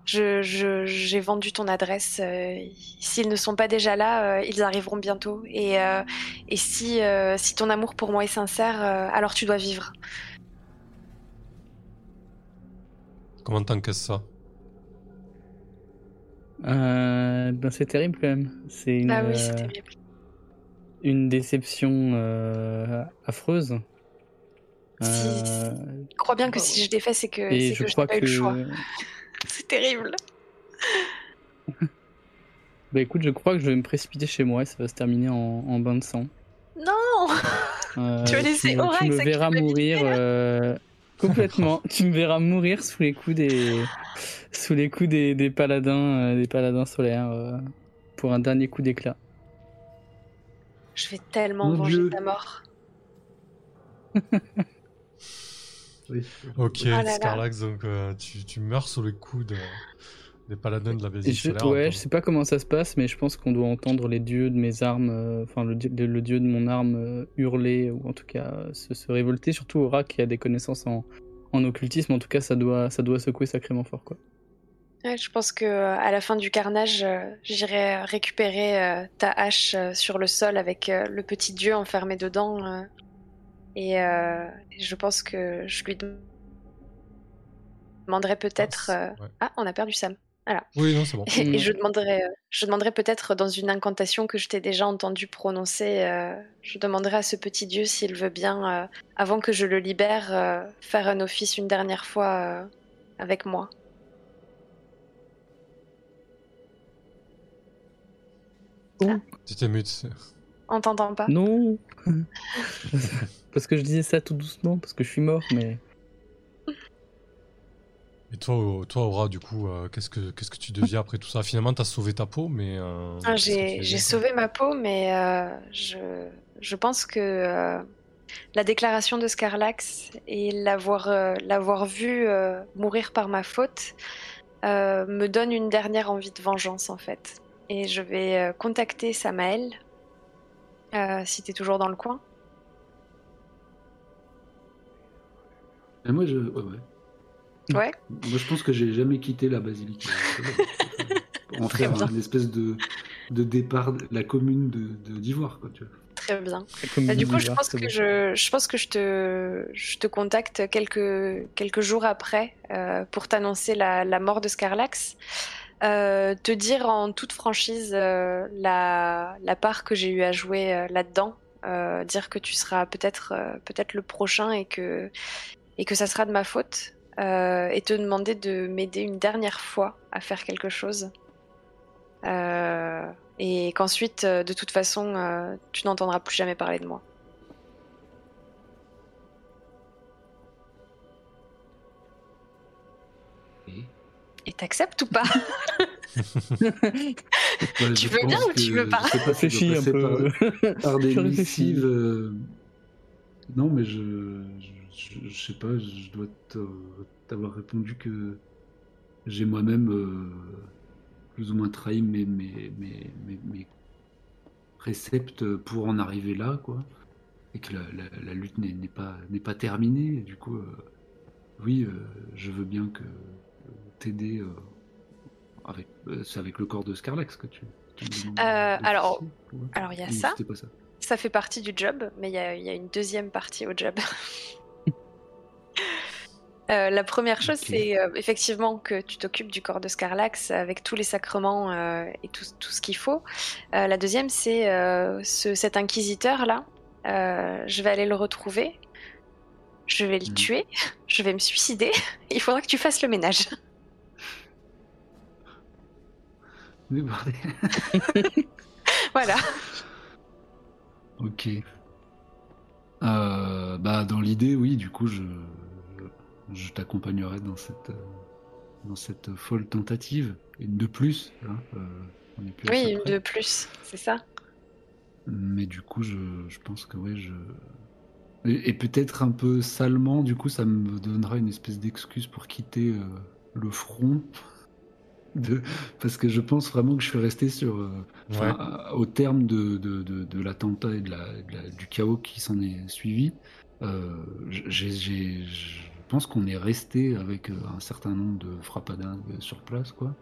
Je, je, j'ai vendu ton adresse. euh, S'ils ne sont pas déjà là, euh, ils arriveront bientôt. Et, euh, et si, euh, si ton amour pour moi est sincère, euh, alors tu dois vivre. Comment t'encaisses ça? Euh, ben c'est terrible quand même. C'est une, Ah oui, c'est terrible. Une déception euh, affreuse. Si- Euh, Je crois bien que si je l'ai fait, c'est que, je que je crois n'ai pas eu que. le choix. [LAUGHS] C'est terrible. [LAUGHS] Bah écoute, je crois que je vais me précipiter chez moi et ça va se terminer en, en bain de sang. Non [LAUGHS] Euh, Tu vas laisser tu me verras mourir euh, complètement. tu me verras mourir sous les coups des sous les coups des, des paladins des paladins solaires pour un dernier coup d'éclat. Je vais tellement Mon venger Dieu. ta mort. [LAUGHS] Oui. Ok, là là. Scarlax, donc euh, tu, tu meurs sous les coups de- des paladins de la basilique je, solaire. ouais, je sais pas comment ça se passe, mais je pense qu'on doit entendre les dieux de mes armes, euh, enfin le, dieu- le- le dieu de mon arme euh, hurler ou en tout cas euh, se, se révolter. Surtout Aura qui a des connaissances en, en occultisme, en tout cas ça doit ça doit secouer sacrément fort quoi. Ouais, je pense que euh, à la fin du carnage, euh, j'irai récupérer euh, ta hache euh, sur le sol avec euh, le petit dieu enfermé dedans. euh, et euh, je pense que je lui demanderai peut-être. Ah, euh, ouais. Ah, on a perdu Sam. Oui, non, c'est bon. Et, [LAUGHS] Mm. et je demanderai, euh, je demanderai peut-être dans une incantation que je t'ai déjà entendu prononcer, euh, je demanderai à ce petit dieu s'il veut bien, euh, avant que je le libère, euh, faire un office une dernière fois euh, avec moi. Tu t'es mute. On t'entend pas Non [LAUGHS] Parce que je disais ça tout doucement, parce que je suis mort, mais. Et toi, toi Aura, du coup, euh, qu'est-ce que qu'est-ce que tu deviens après tout ça? Finalement, t'as sauvé ta peau, mais. euh, Ah, J'ai j'ai sauvé ma peau, mais euh, je, je pense que euh, la déclaration de Scarlax et l'avoir euh, l'avoir vu euh, mourir par ma faute euh, me donne une dernière envie de vengeance en fait. Et je vais euh, contacter Samael, euh, si t'es toujours dans le coin. Et moi, je. Ouais, ouais. Ouais. Moi, je pense que j'ai jamais quitté la basilique. [LAUGHS] en faire bien. une espèce de, de départ, de la commune de de- d'Ivoire, quoi, tu vois. Très bien. Bah, du coup, je pense que je, je pense que je te, je te contacte quelques, quelques jours après euh, pour t'annoncer la, la mort de Scarlax. Euh, te dire en toute franchise euh, la, la part que j'ai eu à jouer euh, là-dedans. Dire que tu seras peut-être peut-être le prochain et que, et que ça sera de ma faute. Et te demander de m'aider une dernière fois à faire quelque chose. Et qu'ensuite, de toute façon, tu n'entendras plus jamais parler de moi. Et t'acceptes ou pas [LAUGHS] Ouais, Tu je veux bien ou tu que- veux pas Réfléchis un peu. Par, [LAUGHS] par des missives. euh, Non, mais je, je, je- je sais pas, je dois t'avoir répondu que j'ai moi-même euh, plus ou moins trahi mes, mes, mes, mes, mes préceptes pour en arriver là, quoi. Et que la, la- la lutte n'est pas, n'est pas terminée. Et du coup, euh, oui, euh, je veux bien que t'aider euh, avec, euh, c'est avec le corps de Scarlax que tu. Euh, alors- ouais. Alors, il y a Ou ça. Pas ça. Ça fait partie du job, mais il y y a une deuxième partie au job. [LAUGHS] Euh, la première chose, c'est euh, effectivement que tu t'occupes du corps de Scarlax avec tous les sacrements euh, et tout, tout ce qu'il faut. La deuxième, c'est ce- cet inquisiteur-là. Je vais aller le retrouver. Je vais le Mhm. tuer. [LAUGHS] Je vais me suicider. [LAUGHS] Il faudra que tu fasses le ménage. Oui, bordel. [LAUGHS] Voilà. Ok. Euh, bah, dans l'idée, oui, du coup, je, je t'accompagnerai dans cette, dans cette folle tentative. Une de plus. Hein, euh, on est plus Oui, une de plus, c'est ça. Mais du coup, je, je pense que ouais, je. Et, et peut-être un peu salement, du coup, ça me donnera une espèce d'excuse pour quitter euh, le front. De... Parce que je pense vraiment que je suis resté sur. euh, Ouais. au terme de, de, de, de l'attentat et de la, de la- du chaos qui s'en est suivi, euh, je pense qu'on est resté avec euh, un certain nombre de frappadingues sur place, quoi,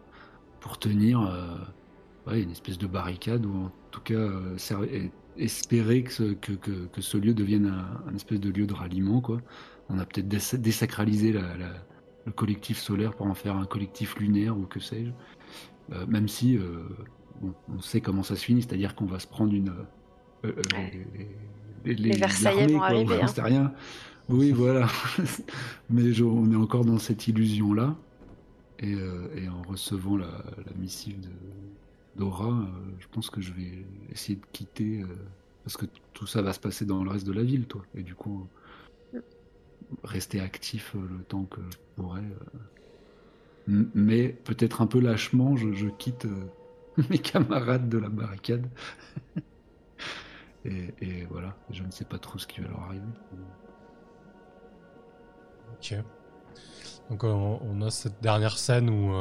pour tenir euh, ouais, une espèce de barricade ou en tout cas espérer que ce, que, que, que ce lieu devienne un, un espèce de lieu de ralliement, quoi. On a peut-être dés- désacralisé la, la- le collectif solaire pour en faire un collectif lunaire ou que sais-je. Euh, même si euh, on, on sait comment ça se finit, c'est-à-dire qu'on va se prendre une. euh, les, Les Versaillais vont quoi, arriver, hein. rien. Oui, voilà. [LAUGHS] Mais je- on est encore dans cette illusion-là. Et, et en recevant la, la missive de, d'Aura, je pense que je vais essayer de quitter. parce que tout ça va se passer dans le reste de la ville, toi. Et du coup, rester actif euh, le temps que je pourrais. euh. Mais peut-être un peu lâchement, je, quitte euh, [LAUGHS] mes camarades de la barricade. [LAUGHS] et, et voilà, je ne sais pas trop ce qui va leur arriver. Ok. Donc on, a cette dernière scène où,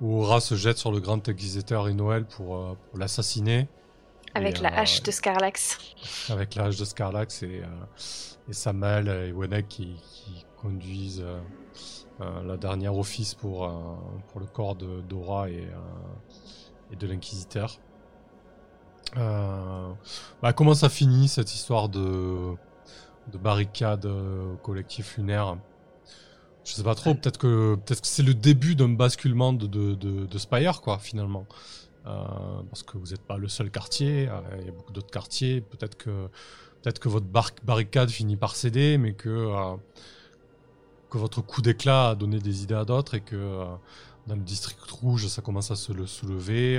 où Aura se jette sur le grand inquisiteur Inoël pour, euh, pour l'assassiner. Avec Et, la euh, hache de Scarlax. avec l'âge de Scarlax et, euh, et Samuel et Wenek qui, qui conduisent euh, euh, la dernière office pour, euh, pour le corps de Dora et, euh, et de l'Inquisiteur. Euh, bah, comment ça finit cette histoire de, de barricade euh, collectif lunaire? Je sais pas trop, peut-être que, peut que c'est le début d'un basculement de, de, de, de Spire, quoi, finalement. Euh, parce que vous n'êtes pas le seul quartier, euh, il y a beaucoup d'autres quartiers. Peut-être que, peut que votre bar- barricade finit par céder, mais que, euh, que votre coup d'éclat a donné des idées à d'autres et que dans le district rouge, ça commence à se le soulever.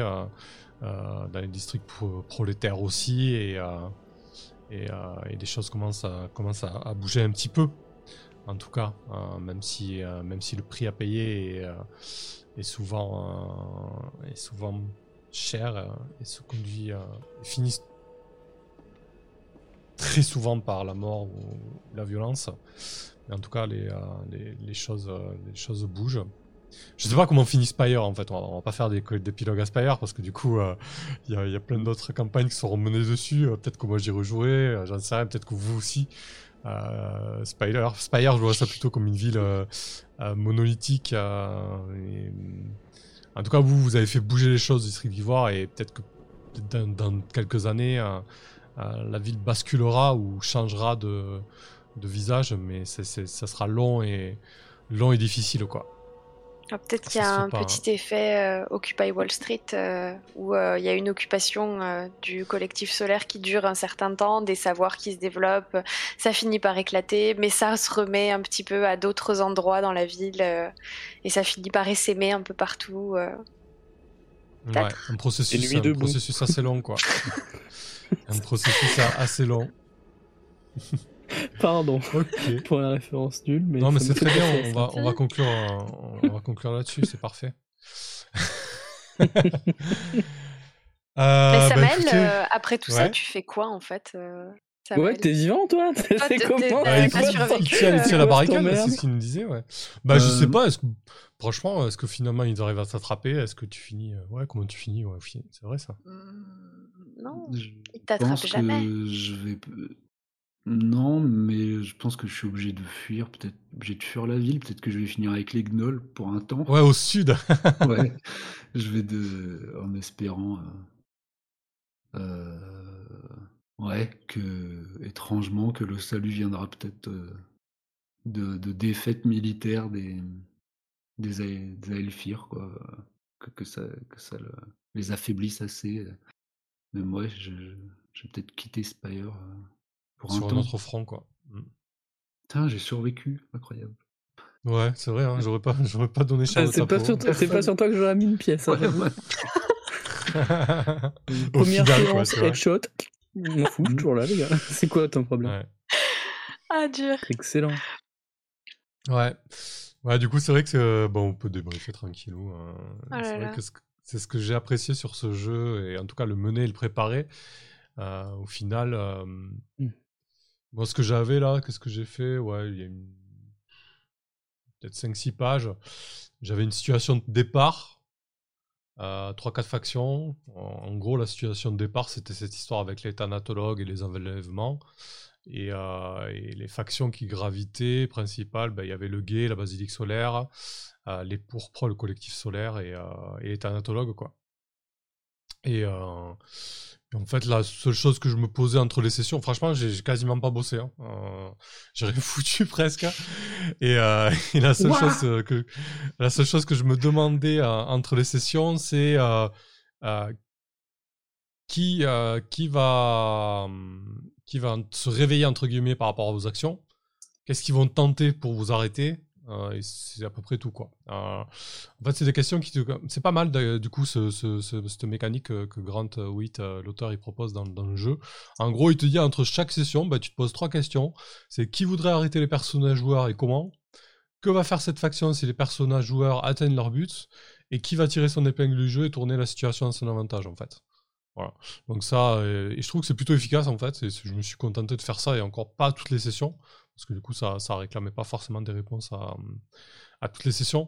dans les districts pro- prolétaires aussi, et, et, les choses commencent à, commencent à, bouger un petit peu. En tout cas, même, si, même si le prix à payer est, souvent, est souvent cher euh, et se conduit, euh, finit très souvent par la mort ou la violence. Mais en tout cas, les, euh, les, choses, euh, les choses bougent. Je sais pas comment finit Spire en fait. On va, va pas faire des d'épilogue à Spire parce que du coup, euh, il il y a plein d'autres campagnes qui seront menées dessus. Euh, peut-être que moi j'y rejouerai, euh, j'en sais rien. Peut-être que vous aussi. Euh, Spire, Spire, je vois ça plutôt comme une ville euh, euh, monolithique. euh, et, en tout cas, vous, vous avez fait bouger les choses du District d'Ivoire et peut-être que dans, quelques années, euh, euh, la ville basculera ou changera de, visage, mais ça sera long et long et difficile quoi. Ah, Peut-être qu'il y a un pas, petit effet euh, Occupy Wall Street euh, où euh, il y a une occupation euh, du collectif solaire qui dure un certain temps, des savoirs qui se développent, ça finit par éclater, mais ça se remet un petit peu à d'autres endroits dans la ville euh, et ça finit par essaimer un peu partout. euh. Ouais, un processus, un processus assez long quoi. [LAUGHS] un processus assez long. [LAUGHS] [LAUGHS] Pardon Ok. [LAUGHS] pour la référence nulle, mais Non mais ça c'est très fait bien. On va on va conclure euh, on va conclure là-dessus. C'est parfait. [LAUGHS] Euh, Mais bah, Samuel, écoutez, euh, après tout ça, ouais. tu fais quoi en fait euh, ça. Ouais, t'es vivant toi C'est t'es- comment Bah, il, il tient, euh, la quoi, barricade, c'est ce qu'il nous disait, ouais. Bah, je Euh, sais pas, est-ce que, franchement, est-ce que finalement ils arrivent à t'attraper Est-ce que tu finis, euh, ouais, comment tu finis Ouais, c'est vrai ça. Non, Je il t'attrape pense jamais. je vais. Non, mais je pense que je suis obligé de fuir, peut-être obligé de fuir la ville, peut-être que je vais finir avec les gnolls pour un temps. Ouais, au sud. [LAUGHS] Ouais, je vais de, en espérant, euh, euh, ouais, que étrangement que le salut viendra peut-être euh, de, de défaites militaires des des, Ae- des Aelfir, quoi, que, que ça que ça le- les affaiblisse assez. Mais moi, je, je vais peut-être quitter Spire pour Sur un autre front, quoi. Mm. Putain, j'ai survécu, incroyable. Ouais, c'est vrai, hein, j'aurais pas, [LAUGHS] j'aurais pas donné cher C'est ta pas, peau. sur toi- c'est pas sur toi que j'aurais mis une pièce. hein, Ouais, Première final, séance, headshot. Je m'en fous, je suis toujours là, les gars. [LAUGHS] C'est quoi ton problème Ouais. Ah dur. Excellent. Ouais. Ouais, du coup, c'est vrai que c'est- bon, on peut débriefer tranquillou. hein. Oh c'est vrai là. que ce- c'est ce que j'ai apprécié sur ce jeu, et en tout cas le mener et le préparer. Euh, au final, euh, Mm. Moi, ce que j'avais là, qu'est-ce que j'ai fait? Ouais, il y a une... peut-être 5-6 pages. J'avais une situation de départ, euh, 3-4 factions. En, gros, la situation de départ, c'était cette histoire avec les thanatologues et les enlèvements. Et, euh, les factions qui gravitaient principales, ben, il y avait le guet, la basilique solaire, euh, les pourpres, le collectif solaire et, euh, et les thanatologues. Quoi. Et en fait, la seule chose que je me posais entre les sessions, franchement, j'ai quasiment pas bossé. Hein. Euh, j'ai rien [LAUGHS] foutu presque. Et, euh, [LAUGHS] et la, seule chose, euh, que, la seule chose que je me demandais euh, entre les sessions, c'est euh, euh, qui, euh, qui, va, hum, qui va se réveiller entre guillemets par rapport à vos actions? Qu'est-ce qu'ils vont tenter pour vous arrêter? Euh, C'est à peu près tout quoi. Euh, en fait, c'est des questions qui, te- c'est pas mal du coup ce, ce- ce- cette mécanique que, Grant Witt, euh, l'auteur, il propose dans, le jeu. En gros, il te dit entre chaque session, bah, tu te poses trois questions. C'est qui voudrait arrêter les personnages joueurs et comment? Que va faire cette faction si les personnages joueurs atteignent leur but? Et qui va tirer son épingle du jeu et tourner la situation à son avantage en fait. Voilà. Donc ça, et je trouve que c'est plutôt efficace en fait. Je me suis contenté de faire ça et encore pas toutes les sessions. Parce que du coup, ça, ça réclamait pas forcément des réponses à, toutes les sessions.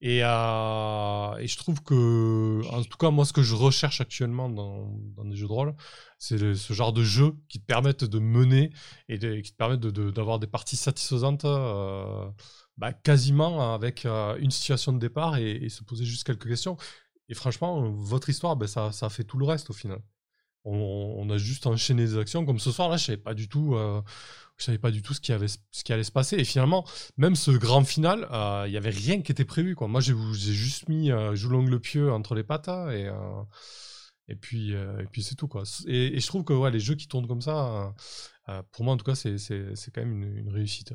Et, euh, et je trouve que, en tout cas, moi, ce que je recherche actuellement dans, des jeux de rôle, c'est ce genre de jeux qui te permettent de mener et qui te permettent d'avoir des parties satisfaisantes euh, bah, quasiment avec euh, une situation de départ et, et se poser juste quelques questions. Et franchement, votre histoire, ben, ça, ça fait tout le reste au final. On, a juste enchaîné des actions. Comme ce soir, là, je savais pas du tout, euh, je savais pas du tout ce qui, allait se passer. Et finalement, même ce grand final, euh, il y avait rien qui était prévu. Quoi. Moi, j'ai juste mis euh, Joulong le pieu entre les pattes hein, et, euh, et puis, puis c'est tout. Quoi. Et, et je trouve que ouais, les jeux qui tournent comme ça, pour moi en tout cas, c'est quand même une, réussite.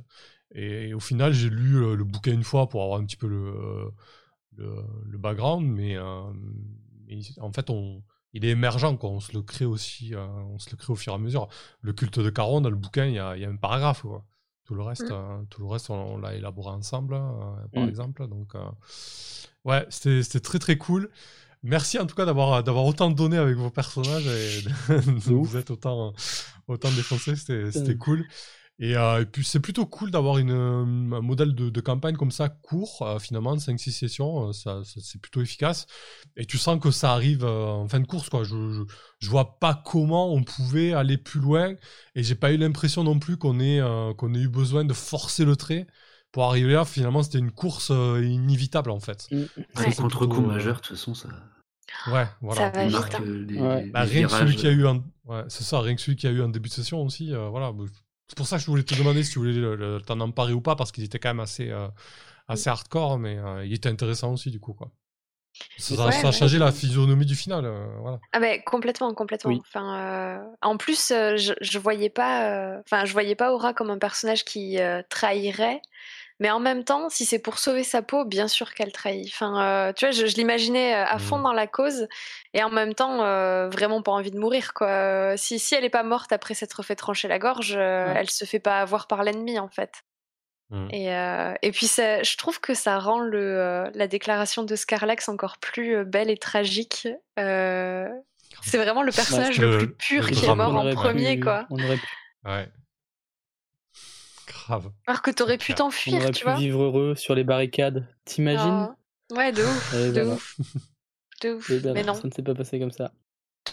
Et, au final, j'ai lu euh, le bouquin une fois pour avoir un petit peu le, le, le background, mais en fait, on, il est émergent, quoi. on se le crée aussi, euh, on se le crée au fur et à mesure. Le culte de Caron, dans le bouquin, il y a, il y a un paragraphe. Quoi. Tout le reste, Mm. euh, tout le reste, on, on l'a élaboré ensemble, euh, par Mm. exemple. Donc, euh, ouais, c'était c'était très très cool. Merci en tout cas d'avoir d'avoir autant donné avec vos personnages et [LAUGHS] vous êtes autant autant défoncé, c'était c'était cool. Et, euh, et puis c'est plutôt cool d'avoir une, euh, un modèle de, de campagne comme ça court, euh, finalement, 5-6 sessions, euh, ça, ça- c'est plutôt efficace. Et tu sens que ça arrive euh, en fin de course, quoi. Je, je, je vois pas comment on pouvait aller plus loin, et j'ai pas eu l'impression non plus qu'on ait, euh, qu'on ait eu besoin de forcer le trait pour arriver là. Finalement, c'était une course euh, inévitable en fait. Mm. C'est Ouais. un contre-coup plutôt, majeur, de toute façon, ça, Ouais, voilà. Ça marque hein. les, Ouais. les Bah, rien que celui qui a eu un... ouais, c'est ça, rien que celui qui a eu un début de session aussi, euh, voilà. Bah, C'est pour ça que je voulais te demander si tu voulais le- le- t'en emparer ou pas, parce qu'il était quand même assez, euh, assez hardcore, mais euh, il était intéressant aussi, du coup, quoi. Ça, ça- Ouais, ça a ouais. changé la physionomie du final, euh, voilà. Ah ben complètement, complètement. Oui. Enfin, euh, en plus, euh, je, je voyais pas, euh, enfin, je voyais pas Aura comme un personnage qui euh, trahirait, mais en même temps, si c'est pour sauver sa peau, bien sûr qu'elle trahit. Enfin, euh, tu vois, je, je l'imaginais euh, à fond Mhm. dans la cause, et en même temps, euh, vraiment pas envie de mourir, quoi. Si si elle est pas morte après s'être fait trancher la gorge, euh, Ouais. elle se fait pas avoir par l'ennemi, en fait. Mhm. Et, et puis ça- je trouve que ça rend le, la déclaration de Scarlax encore plus belle et tragique. C'est vraiment le personnage le- plus pur qui est mort en premier, quoi. On aurait pu, Ouais. Grave. Alors que t'aurais pu t'enfuir, tu pu vois. vivre heureux sur les barricades. T'imagines? Ah. Ouais, de ouf, Et de voilà. ouf, de [LAUGHS] ouf. Et ben Mais non, ça ne s'est pas passé comme ça.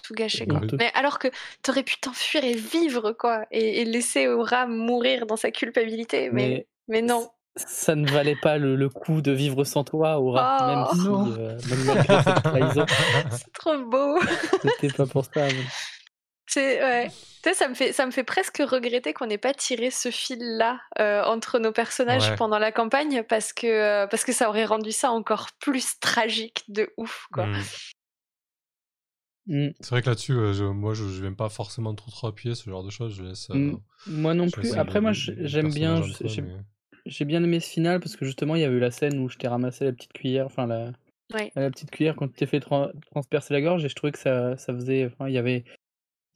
tout gâché, quoi. oui. Mais alors que t'aurais pu t'enfuir et vivre, quoi, et, et laisser Aura mourir dans sa culpabilité. Mais, mais, Mais non. ça ne valait pas le, le coup de vivre sans toi, Aura. Oh. même si, Non. euh, même malgré cette trahison, C'est trop beau. c'était pas pour ça. mais- C'est ouais. Tu sais, ça me fait ça me fait presque regretter qu'on n'ait pas tiré ce fil-là euh, entre nos personnages Ouais. pendant la campagne parce que euh, parce que ça aurait rendu ça encore plus tragique de ouf quoi. Mhm. Mm. C'est vrai que là-dessus, euh, je- moi, je n'aime pas forcément trop, trop appuyer ce genre de choses. Je laisse. euh, Mm. Moi non je plus. Après, moi, j'aime bien. J'ai mais- bien aimé ce final parce que justement, il y avait eu la scène où je t'ai ramassé la petite cuillère, enfin la, Ouais. la petite cuillère quand tu t'es fait tra- transpercer la gorge et je trouvais que ça, ça faisait. Enfin, il y avait,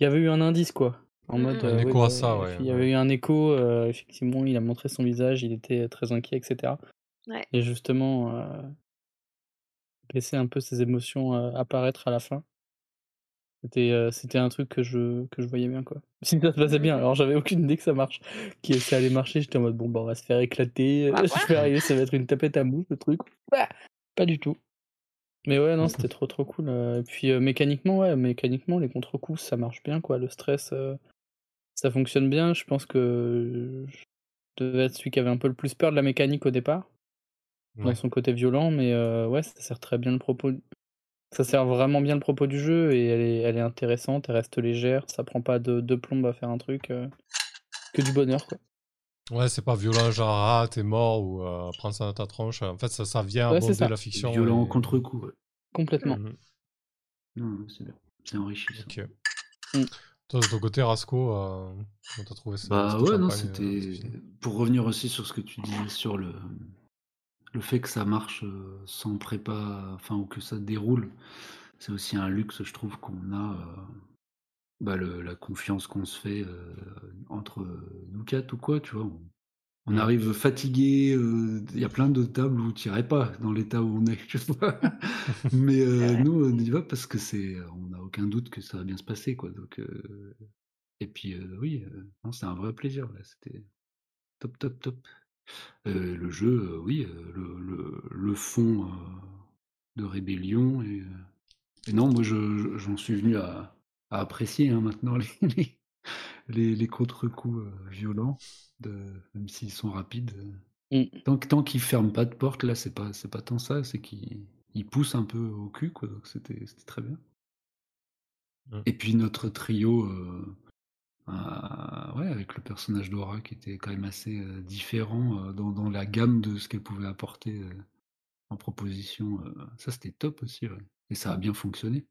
il y avait eu un indice quoi. En mode. Un euh, écho ouais, à bah, ça, ouais, Il y avait eu un écho. euh, effectivement, il a montré son visage, il était très inquiet, etc. Ouais. Et justement, euh, laisser un peu ses émotions euh, apparaître à la fin. C'était euh, c'était un truc que je, que je voyais bien, quoi. [LAUGHS] Si ça se passait bien, alors j'avais aucune idée que ça marche. Que ça allait marcher, j'étais en mode, bon, bah, on va se faire éclater. Bah, [LAUGHS] je vais arriver, ça va être une tapette à mouche, le truc. Bah, pas du tout. Mais ouais, non, c'était trop trop cool. euh. Et puis euh, mécaniquement, ouais, mécaniquement, les contre-coups, ça marche bien, quoi. Le stress, euh, ça fonctionne bien. Je pense que je devais être celui qui avait un peu le plus peur de la mécanique au départ, dans son côté violent, mais euh, ouais, ça sert très bien le propos. Ça sert vraiment bien le propos du jeu et elle est, elle est intéressante, elle reste légère, ça prend pas de, de plombe à faire un truc. que du bonheur, quoi. Ouais, c'est pas violent, genre ah, t'es mort ou euh, prends ça dans ta tronche. En fait, ça, ça vient Ouais, ça. la fiction. Violent et- contre-coup. ouais. Complètement. Non, c'est bien. C'est enrichissant. Ok. Mm. Toi, de ton côté, Rasco, euh, comment t'as trouvé ça Bah ouais, non, euh, c'était. film Pour revenir aussi sur ce que tu disais sur le, le fait que ça marche euh, sans prépa, enfin, ou que ça déroule, c'est aussi un luxe, je trouve, qu'on a. euh, bah, le- la confiance qu'on se fait euh, entre nous quatre ou quoi, tu vois. On, on Mm. arrive fatigué, euh, il y a plein de tables où tu irais pas dans l'état où on est, [LAUGHS] tu vois. Mais [LAUGHS] euh, nous, on y va parce que c'est, on n'a aucun doute que ça va bien se passer, quoi. Donc, et puis, oui, euh, non, c'est un vrai plaisir, là. C'était top, top, top. Le jeu, oui, le, le, le fond de rébellion. Et, et non, moi, je- je- j'en suis venu à, à apprécier hein, maintenant les, [LAUGHS] les, les, les contre-coups euh, violents, de, même s'ils sont rapides. euh. Mm. Tant, tant qu'ils ferment pas de porte, là, c'est pas, c'est pas tant ça, c'est qu'ils ils poussent un peu au cul, quoi. Donc c'était c'était très bien. Mm. Et puis notre trio, euh, euh, ouais, avec le personnage d'Aura qui était quand même assez euh, différent dans, dans la gamme de ce qu'elle pouvait apporter en proposition, ça c'était top aussi, ouais. Et ça a bien fonctionné.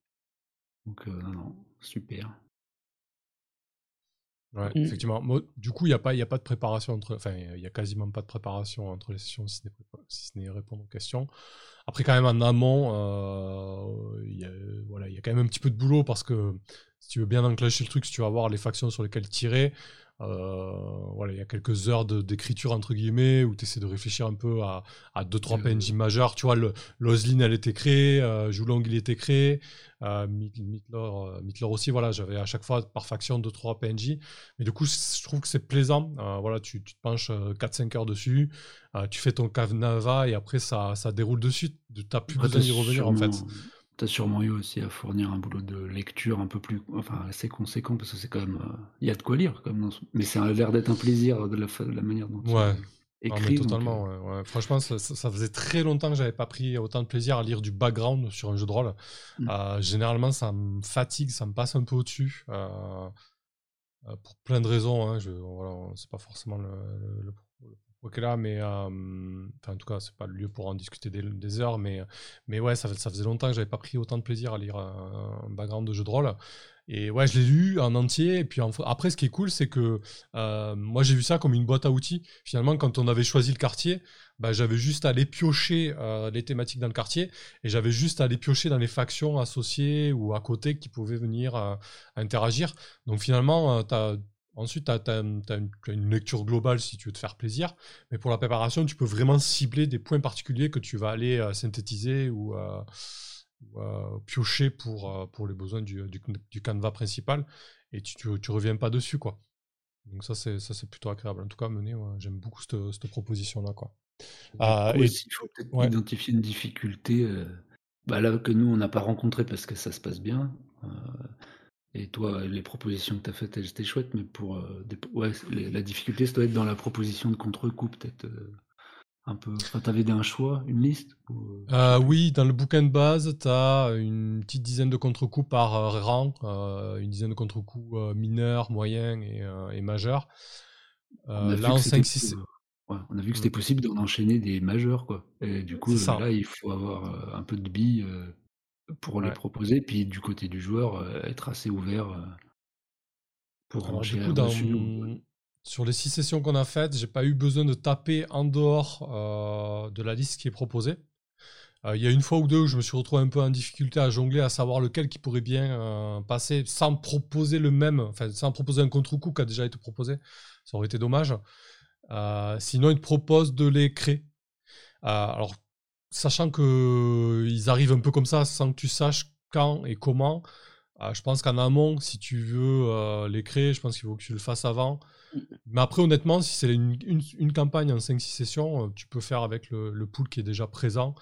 Donc, euh, non, non, super. Ouais, Mm. effectivement. Moi, du coup, il n'y a, pas- il y a pas de préparation entre. Enfin, il y a quasiment pas de préparation entre les sessions si ce n'est prépa- si ce n'est répondre aux questions. Après, quand même, en amont, euh, il y, a, voilà, il y a quand même un petit peu de boulot parce que si tu veux bien enclencher le truc, si tu vas voir les factions sur lesquelles tirer, euh, voilà, il y a quelques heures d'écriture, entre guillemets, où tu essaies de réfléchir un peu à, à deux, trois Euh. PNJ majeurs. Tu vois, le, l'Ozlin, elle était créée, euh, Joulong, il était créé, euh, Mit- Mitler, euh, Mitler aussi, voilà, j'avais à chaque fois par faction deux, trois PNJ. Mais du coup, je trouve que c'est plaisant. Euh, voilà, tu, tu te penches 4-5 heures dessus, euh, tu fais ton Nava et après ça, ça déroule dessus. Tu n'as plus besoin t'as d'y revenir en fait. Sûrement- T'as sûrement eu aussi à fournir un boulot de lecture un peu plus, enfin assez conséquent parce que c'est quand même, euh, il y a de quoi lire comme dans ce- mais ça a l'air d'être un plaisir de la, de la manière dont Ouais. écris. donc, totalement, euh, ouais, ouais. Franchement, ça, faisait très longtemps que j'avais pas pris autant de plaisir à lire du background sur un jeu de rôle. Mm. Euh, généralement, ça me fatigue, ça me passe un peu au-dessus. euh, euh, pour plein de raisons. Hein. Je, voilà, c'est pas forcément le, le, le qu'elle a, mais euh, en tout cas, c'est pas le lieu pour en discuter des, heures. Mais, mais ouais, ça, faisait longtemps que j'avais pas pris autant de plaisir à lire un, un background de jeu de rôle. Et ouais, je l'ai lu en entier. Et puis après, ce qui est cool, c'est que euh, moi, j'ai vu ça comme une boîte à outils. Finalement, quand on avait choisi le quartier, bah, j'avais juste à aller piocher euh, les thématiques dans le quartier et j'avais juste à aller piocher dans les factions associées ou à côté qui pouvaient venir euh, interagir. Donc finalement, euh, t'as- ensuite, tu as, une, une lecture globale si tu veux te faire plaisir. Mais pour la préparation, tu peux vraiment cibler des points particuliers que tu vas aller euh, synthétiser ou, euh, ou, euh, piocher pour, pour les besoins du, du, du canevas principal. Et tu, tu reviens pas dessus. quoi. Donc ça, c'est plutôt agréable. En tout cas, mener, ouais, j'aime beaucoup cette, cette proposition-là. quoi. Du coup, et- aussi, il faut peut-être ouais. identifier une difficulté bah, là que nous on n'a pas rencontré parce que ça se passe bien. Et toi, les propositions que tu as faites, elles étaient chouettes, mais pour euh, des- ouais, les- la difficulté, ça doit être dans la proposition de contre-coup, peut-être euh, un peu. Enfin, t'avais un choix, une liste ou, euh, oui, dans le bouquin de base, tu as une petite dizaine de contre-coups par rang, une dizaine de contre-coups mineurs, moyens et, et majeurs. Là, en c'était 5-6, po- ouais, on a vu que c'était possible d'en enchaîner des majeurs, quoi. Et du coup, là, il faut avoir un peu de billes pour les Ouais. proposer, puis du côté du joueur, euh, être assez ouvert euh, pour Alors, du enchérir coup, dans- dessus. ou- sur les six sessions qu'on a faites, j'ai pas eu besoin de taper en dehors euh, de la liste qui est proposée. Euh, Il y a une fois ou deux où je me suis retrouvé un peu en difficulté à jongler, à savoir lequel qui pourrait bien euh, passer sans proposer le même, enfin sans proposer un contre-coup qui a déjà été proposé. Ça aurait été dommage. Euh, sinon, ils te proposent de les créer. alors, sachant qu'ils arrivent un peu comme ça, sans que tu saches quand et comment, je pense qu'en amont, si tu veux les créer, je pense qu'il faut que tu le fasses avant. Mmh. Mais après, honnêtement, si c'est une, une, campagne en 5-6 sessions, tu peux faire avec le, le, pool qui est déjà présent.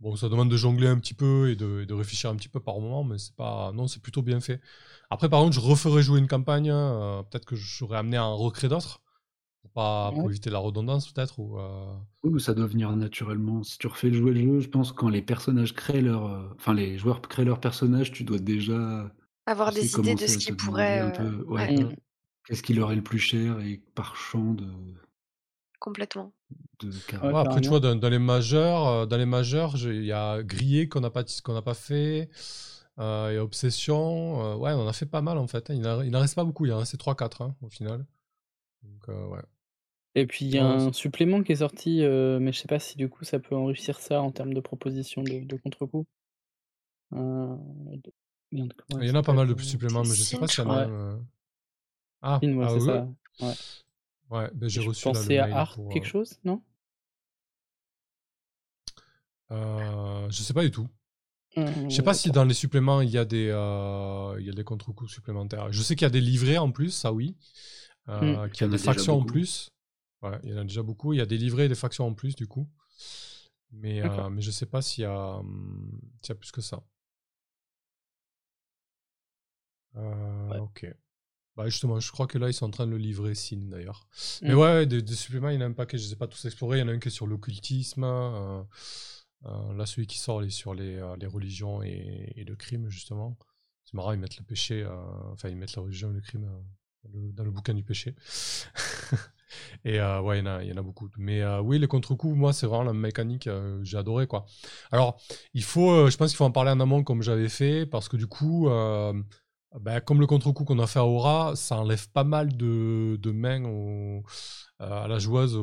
Bon, ça demande de jongler un petit peu et de, de réfléchir un petit peu par moment, mais c'est pas. Non, c'est plutôt bien fait. Après, par contre, je referai jouer une campagne. Euh, peut-être que j'aurais amené à en recréer d'autres. Pour, pas, pour éviter la redondance, peut-être. Ou, euh, Oui, ça doit venir naturellement. Si tu refais jouer le jeu, je pense quand les personnages créent leur. Euh, enfin, les joueurs créent leur personnage, tu dois déjà. Avoir des idées de ce qui pourrait. Qu'est-ce qui leur est le plus cher et par champ de. Complètement. après, tu vois, dans, les majeurs, euh, dans les majeurs, il y a Grillé qu'on n'a pas, qu'on pas fait. Euh, il y a Obsession. Euh, ouais, on en a fait pas mal en fait. Hein. Il n'en reste pas beaucoup. Il y en a 3-4 hein, au final. ouais. Et puis il y a un supplément qui est sorti, mais je sais pas si du coup ça peut enrichir ça en termes de propositions de, contre-coup. il y en a pas mal de suppléments, mais je sais pas si y en a. Ah, ah c'est ça. Ouais. Ouais, ben j'ai reçu pensé à Art quelque euh, chose, non? Euh, Je sais pas du tout. je sais pas si dans les suppléments il y a des, euh, il y a des contre-coups supplémentaires. Je sais qu'il y a des livrets en plus, ça oui. Euh, mmh. Qu'il y a des factions en plus. Ouais, il y en a déjà beaucoup. Il y a des livrets et des factions en plus du coup. Mais, euh, mais je sais pas s'il y, a, hum, y a plus que ça. Ouais. Ok. Bah justement, je crois que là, ils sont en train de le livrer, Sin d'ailleurs. Mais mm. ouais, des, suppléments, il y en a un paquet, je ne sais pas tous explorer. Il y en a un qui est sur l'occultisme. Euh, euh, là, celui qui sort, il est sur les, euh, les religions et, le crime, justement. C'est marrant, ils mettent le péché, enfin, ils mettent la religion et le crime dans le, bouquin du péché. [LAUGHS] et ouais, il y, en a, il y en a beaucoup. Mais oui, les contre-coups, moi, c'est vraiment la mécanique, j'ai adoré, quoi. Alors, il faut, je pense qu'il faut en parler en amont, comme j'avais fait, parce que du coup bah, comme le contre-coup qu'on a fait à Aura, ça enlève pas mal de, de mains au, euh, à la joueuse.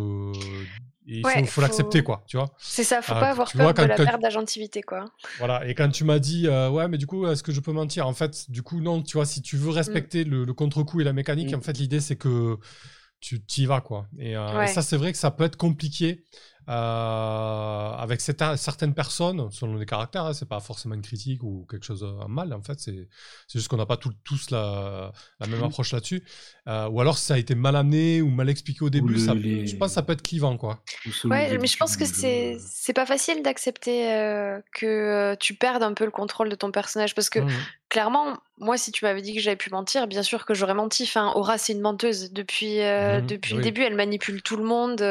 il faut, l'accepter, quoi, tu vois. C'est ça, faut euh, pas avoir peur de la perte d'agentivité, quoi. Voilà, et quand tu m'as dit, euh, ouais, mais du coup, est-ce que je peux mentir? En fait, du coup, non, tu vois, si tu veux mm. respecter le, contre-coup et la mécanique, mm. en fait, l'idée, c'est que tu y vas, quoi. Et, ça, c'est vrai que ça peut être compliqué. avec certaines personnes, selon les caractères, hein, c'est pas forcément une critique ou quelque chose de mal, en fait, c'est juste qu'on n'a pas tous la, la, même mmh. approche là-dessus. Euh, ou alors ça a été mal amené ou mal expliqué au début, ça, je pense que ça peut être clivant, quoi. Ouais, mais je pense que c'est c'est pas facile d'accepter euh, que euh, tu perdes un peu le contrôle de ton personnage, parce que mmh. Clairement, moi, si tu m'avais dit que j'avais pu mentir, bien sûr que j'aurais menti. Enfin, Aura, c'est une menteuse. Depuis, mmh depuis le début, elle manipule tout le monde.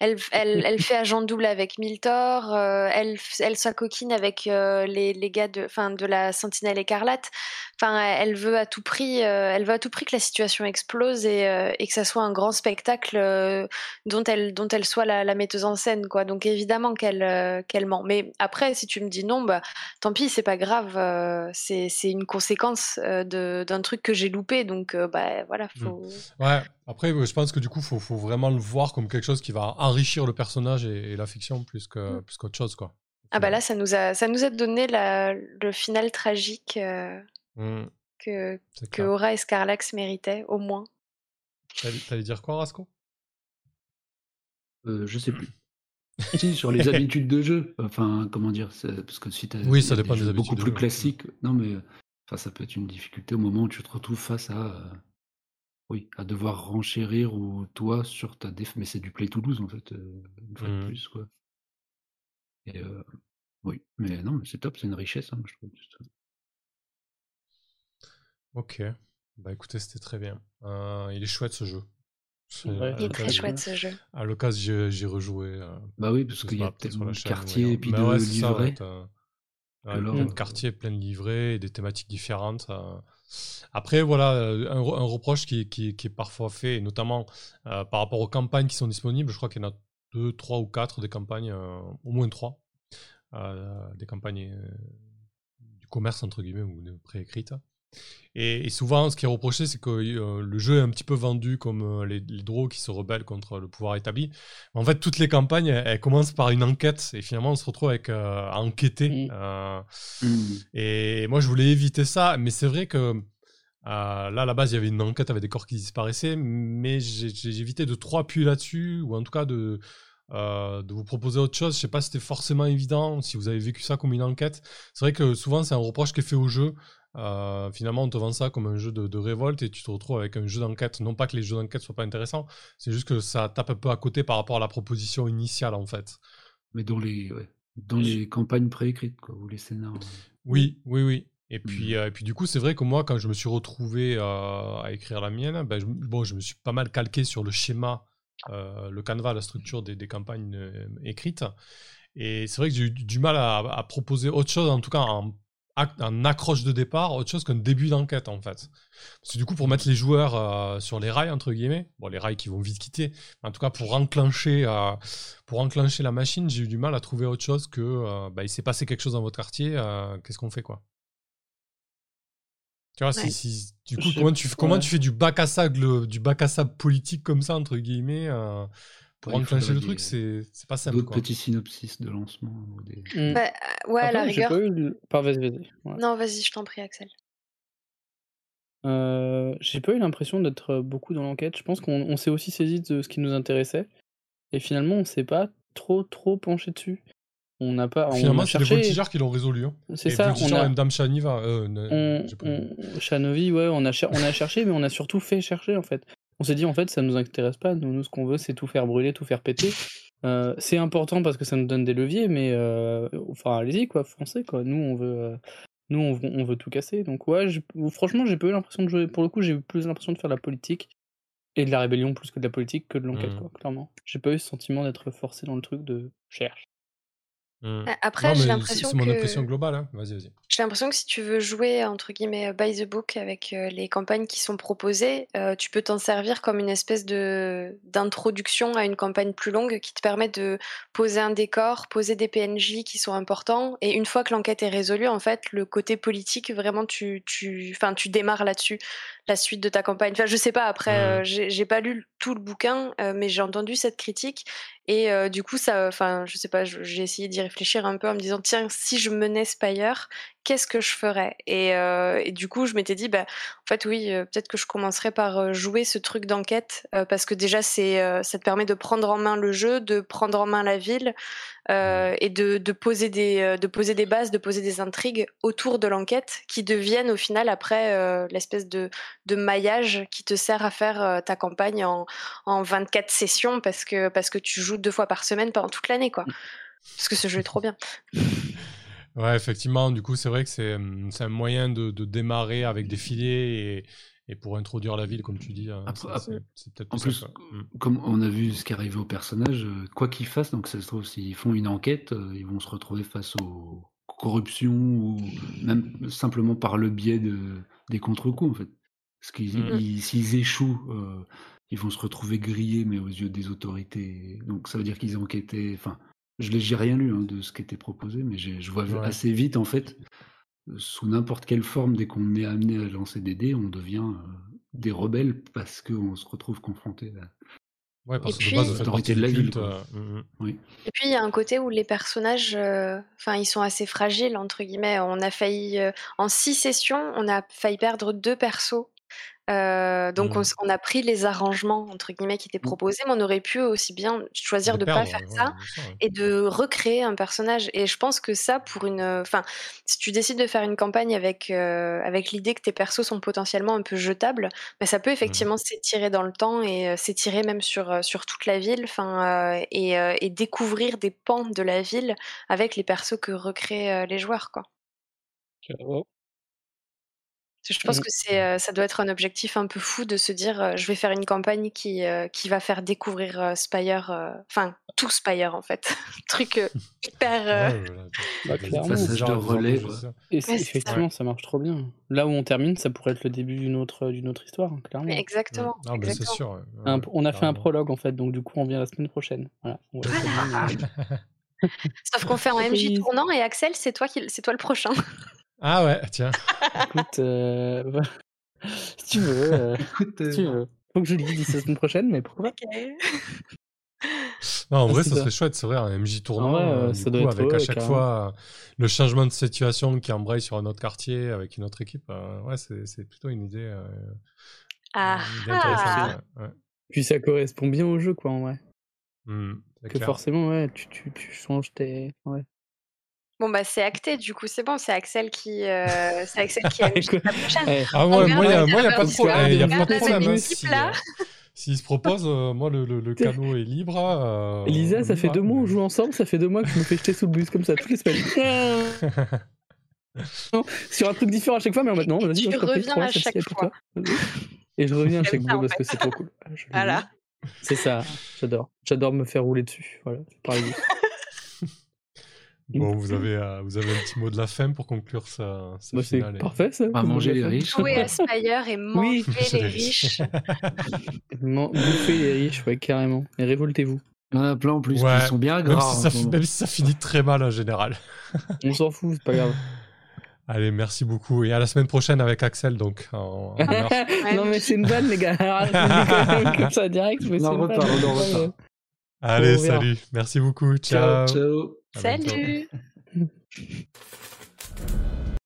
elle, elle, elle fait agent double avec Miltor. elle, elle s'acoquine avec les, les gars de, fin, de la Sentinelle écarlate. Enfin, elle veut à tout prix, elle veut à tout prix que la situation explose euh, et, que ça soit un grand spectacle euh, dont, elle, dont elle soit la, metteuse en scène. quoi. Donc évidemment qu'elle euh, qu'elle ment. Mais après, si tu me dis non, bah, tant pis, c'est pas grave. c'est une conséquence d'un truc que j'ai loupé. Donc bah, voilà. Mmh. Faut... Ouais, après, je pense que du coup, il faut, faut, vraiment le voir comme quelque chose qui va enrichir le personnage et, la fiction plus que mmh. plus qu'autre chose. quoi. Ah bah là, ça nous a, ça nous a donné la, le final tragique. Mmh que, que Aura et Scarlax méritaient, au moins. T'allais dire quoi, Rasco? Euh, Je sais plus. [LAUGHS] si, sur les habitudes de jeu. Enfin, comment dire Parce que si as Oui, ça dépend des, habitudes. Beaucoup plus classiques. Non, mais enfin, ça peut être une difficulté au moment où tu te retrouves face à. Euh, oui, à devoir renchérir ou toi sur ta def. Mais c'est du Play Toulouse, en fait, euh, une fois de mmh. plus, quoi. Et oui, mais non, mais c'est top, c'est une richesse, hein, je trouve. Ok. Bah écoutez, c'était très bien. Euh, il est chouette ce jeu. il est très chouette ce jeu. À l'occasion, j'ai rejoué. Euh, bah oui, parce qu'il y a tellement de quartiers et puis bah de livrets. Plein de quartiers, plein de livrets et des thématiques différentes. Euh. Après, voilà, un, reproche qui, qui, est parfois fait, notamment par rapport aux campagnes qui sont disponibles. Je crois qu'il y en a deux, trois ou quatre des campagnes, au moins trois, des campagnes du commerce, entre guillemets, ou préécrites. Et, souvent, ce qui est reproché, c'est que euh, le jeu est un petit peu vendu comme euh, les, les qui se rebellent contre le pouvoir établi. En fait, toutes les campagnes, elles, commencent par une enquête, et finalement, on se retrouve avec euh, à enquêter. Mm. Mm. Et moi, je voulais éviter ça, mais c'est vrai que là, à la base, il y avait une enquête avec des corps qui disparaissaient, mais j'ai évité de trop appuyer là-dessus, ou en tout cas de euh, de vous proposer autre chose. Je sais pas si c'était forcément évident, si vous avez vécu ça comme une enquête. C'est vrai que souvent, c'est un reproche qui est fait au jeu. Euh, finalement, on te vend ça comme un jeu de, révolte et tu te retrouves avec un jeu d'enquête. Non pas que les jeux d'enquête soient pas intéressants, c'est juste que ça tape un peu à côté par rapport à la proposition initiale, en fait. Mais dans les, dans les campagnes préécrites, quoi, ou les scénarios. Oui, oui, oui. Et puis, mmh. euh, et puis du coup, c'est vrai que moi, quand je me suis retrouvé à écrire la mienne, ben, je, bon, je me suis pas mal calqué sur le schéma euh, le canevas, la structure des, campagnes euh, écrites. Et c'est vrai que j'ai eu du mal à, proposer autre chose, en tout cas en, accroche de départ, autre chose qu'un début d'enquête en fait. Parce que du coup, pour mettre les joueurs euh, sur les rails, entre guillemets, bon, les rails qui vont vite quitter, en tout cas pour enclencher, pour enclencher la machine, j'ai eu du mal à trouver autre chose que bah, il s'est passé quelque chose dans votre quartier, qu'est-ce qu'on fait quoi? Tu vois, si, du coup, comment tu, comment tu fais du bac à sable, du bac à sable politique comme ça, entre guillemets, euh, pour enclencher le truc, c'est pas simple. D'autres petits synopsis de lancement. Des... Mmh. Bah, ouais, à la rigueur. Pas eu... vas-y, vas-y. Non, vas-y, je t'en prie, Axel. Euh, j'ai pas eu l'impression d'être beaucoup dans l'enquête. Je pense qu'on s'est aussi saisi de ce qui nous intéressait. Et finalement, on s'est pas trop, trop penché dessus. On n'a pas. Finalement, c'est les voltigeurs qui l'ont résolu. Hein. C'est ça. On a... Dame Chaniva. Euh, on... Chanovi, ouais, on a, on a cherché, mais on a surtout fait chercher en fait. On s'est dit en fait, ça nous intéresse pas. Nous, nous ce qu'on veut, c'est tout faire brûler, tout faire péter. Euh, c'est important parce que ça nous donne des leviers, mais euh, enfin, allez-y quoi, foncez quoi. Nous, on veut. Euh, nous, on veut, on veut, tout casser. Donc, ouais, franchement, j'ai pas eu l'impression de jouer. Pour le coup, j'ai eu plus l'impression de faire de la politique et de la rébellion plus que de la politique que de l'enquête, mmh. quoi, clairement. J'ai pas eu ce sentiment d'être forcé dans le truc de cherche. Mmh. Après, j'ai l'impression que. C'est mon impression globale, hein. Vas-y, vas-y. J'ai l'impression que si tu veux jouer, entre guillemets, by the book avec euh, les campagnes qui sont proposées, euh, tu peux t'en servir comme une espèce de d'introduction à une campagne plus longue qui te permet de poser un décor, poser des PNJ qui sont importants. Et une fois que l'enquête est résolue, en fait, le côté politique, vraiment, tu, tu, enfin, tu démarres là-dessus la suite de ta campagne. Enfin, je sais pas. Après, euh, j'ai pas lu tout le bouquin, euh, mais j'ai entendu cette critique et euh, du coup, ça, enfin, je sais pas. J'ai essayé d'y réfléchir un peu en me disant tiens, si je menais Spire, qu'est-ce que je ferais? Et, et, du coup, je m'étais dit bah, en fait, oui, peut-être que je commencerais par jouer ce truc d'enquête parce que déjà, c'est, ça te permet de prendre en main le jeu, de prendre en main la ville et de, de poser des, de poser des bases, de poser des intrigues autour de l'enquête qui deviennent au final après l'espèce de de maillage qui te sert à faire euh, ta campagne en, en 24 sessions parce que, parce que tu joues deux fois par semaine pendant toute l'année, quoi. Parce que ce jeu est trop bien. [LAUGHS] Ouais, effectivement, du coup, c'est vrai que c'est hum, un moyen de, de, démarrer avec des filets et, et, pour introduire la ville, comme tu dis. Hein, c'est peut-être En plus, hum. comme on a vu ce qui arrivait aux personnages, euh, quoi qu'ils fassent, donc ça se trouve, s'ils font une enquête, euh, ils vont se retrouver face aux corruptions ou même simplement par le biais de, des contre-coups, en fait. Parce qu'ils mmh. s'ils échouent, euh, ils vont se retrouver grillés, mais aux yeux des autorités. Donc ça veut dire qu'ils ont enquêté. Enfin, je n'ai rien lu hein, de ce qui était proposé, mais je vois assez vite en fait, sous n'importe quelle forme, dès qu'on est amené à lancer des dés, on devient euh, des rebelles parce qu'on se retrouve confronté à, Ouais, parce que de base, de la ville. Euh, mmh. oui. Et puis il y a un côté où les personnages, enfin, ils sont assez fragiles entre guillemets. On a failli en six sessions, on a failli perdre deux persos euh, donc mmh. on, a pris les arrangements entre guillemets qui étaient mmh. proposés, mais on aurait pu aussi bien choisir de ne pas faire ça et de recréer un personnage. Et je pense que ça, pour une, enfin, si tu décides de faire une campagne avec euh, avec l'idée que tes persos sont potentiellement un peu jetables, bah, ça peut mmh. effectivement s'étirer dans le temps et euh, s'étirer même sur sur toute la ville, enfin, et, et, découvrir des pans de la ville avec les persos que recréent les joueurs, quoi. Je pense mmh. que c'est, ça doit être un objectif un peu fou de se dire, je vais faire une campagne qui, qui va faire découvrir Spire, enfin tout Spire en fait. [LAUGHS] Truc [LAUGHS] hyper. [LAUGHS] Bah, passage de relais. Et effectivement, ça. marche trop bien. Là où on termine, ça pourrait être le début d'une autre, d'une autre histoire, hein, clairement. exactement. Non, mais c'est sûr. on a fait un prologue en fait, donc du coup on vient la semaine prochaine. Voilà. Sauf qu'on fait un MJ tournant et Axel, c'est toi, qui... c'est toi le prochain. Ah ouais, tiens. Écoute, euh, [LAUGHS] si tu veux, euh, si tu euh, veux. Faut que je le dise la semaine prochaine, mais pourquoi pas Non, en vrai, ça serait chouette, c'est vrai, un MJ tournant, ça doit avec à chaque fois le changement de situation qui embraye sur un autre quartier avec une autre équipe. ouais, c'est plutôt une idée, ah, ah. Puis ça correspond bien au jeu, quoi, en vrai. C'est Que clair. forcément, ouais, tu, tu, tu changes tes. Ouais. Bon bah c'est acté du coup, c'est bon, c'est Axel qui, euh, c'est Axel qui [LAUGHS] a la prochaine. Eh, Ah ouais, moi, il n'y a, moi, y a pas de problème. Il y a pas de problème. hein, si, là. euh, S'il se propose, euh, moi, le, le, le canot est libre. euh, Lisa, on ça fait deux mois mais- on joue ensemble, ça fait deux mois que je me fais jeter sous le bus comme ça toutes les [LAUGHS] semaines. Non, Sur un truc différent à chaque fois, mais en maintenant, vas-y, tu reviens à chaque. Vas-y. Et je reviens à chaque fois parce que c'est trop cool. Voilà. C'est ça, j'adore. J'adore me faire rouler dessus. Voilà, par les bus. Bon, vous avez, euh, vous avez un petit mot de la fin pour conclure ça, Bah, c'est et- parfait ça. Comme manger les riches. Jouer à [LAUGHS] Spire et manger C'est les riches. [LAUGHS] Man- Bouffer les riches, ouais, carrément. Et révoltez-vous. Il y en a plein en plus Ouais, qui sont bien Même gras. si, ça, même si ça finit très mal en général. [LAUGHS] On s'en fout, c'est pas grave. Allez, merci beaucoup. Et à la semaine prochaine avec Axel, donc. En, en heure. non, mais c'est une vanne, les gars. Même comme ça direct. Mais On en c'est une repart, on repart. Allez, salut. Merci beaucoup. Ciao. Ciao, ciao. À. Salut. [LAUGHS]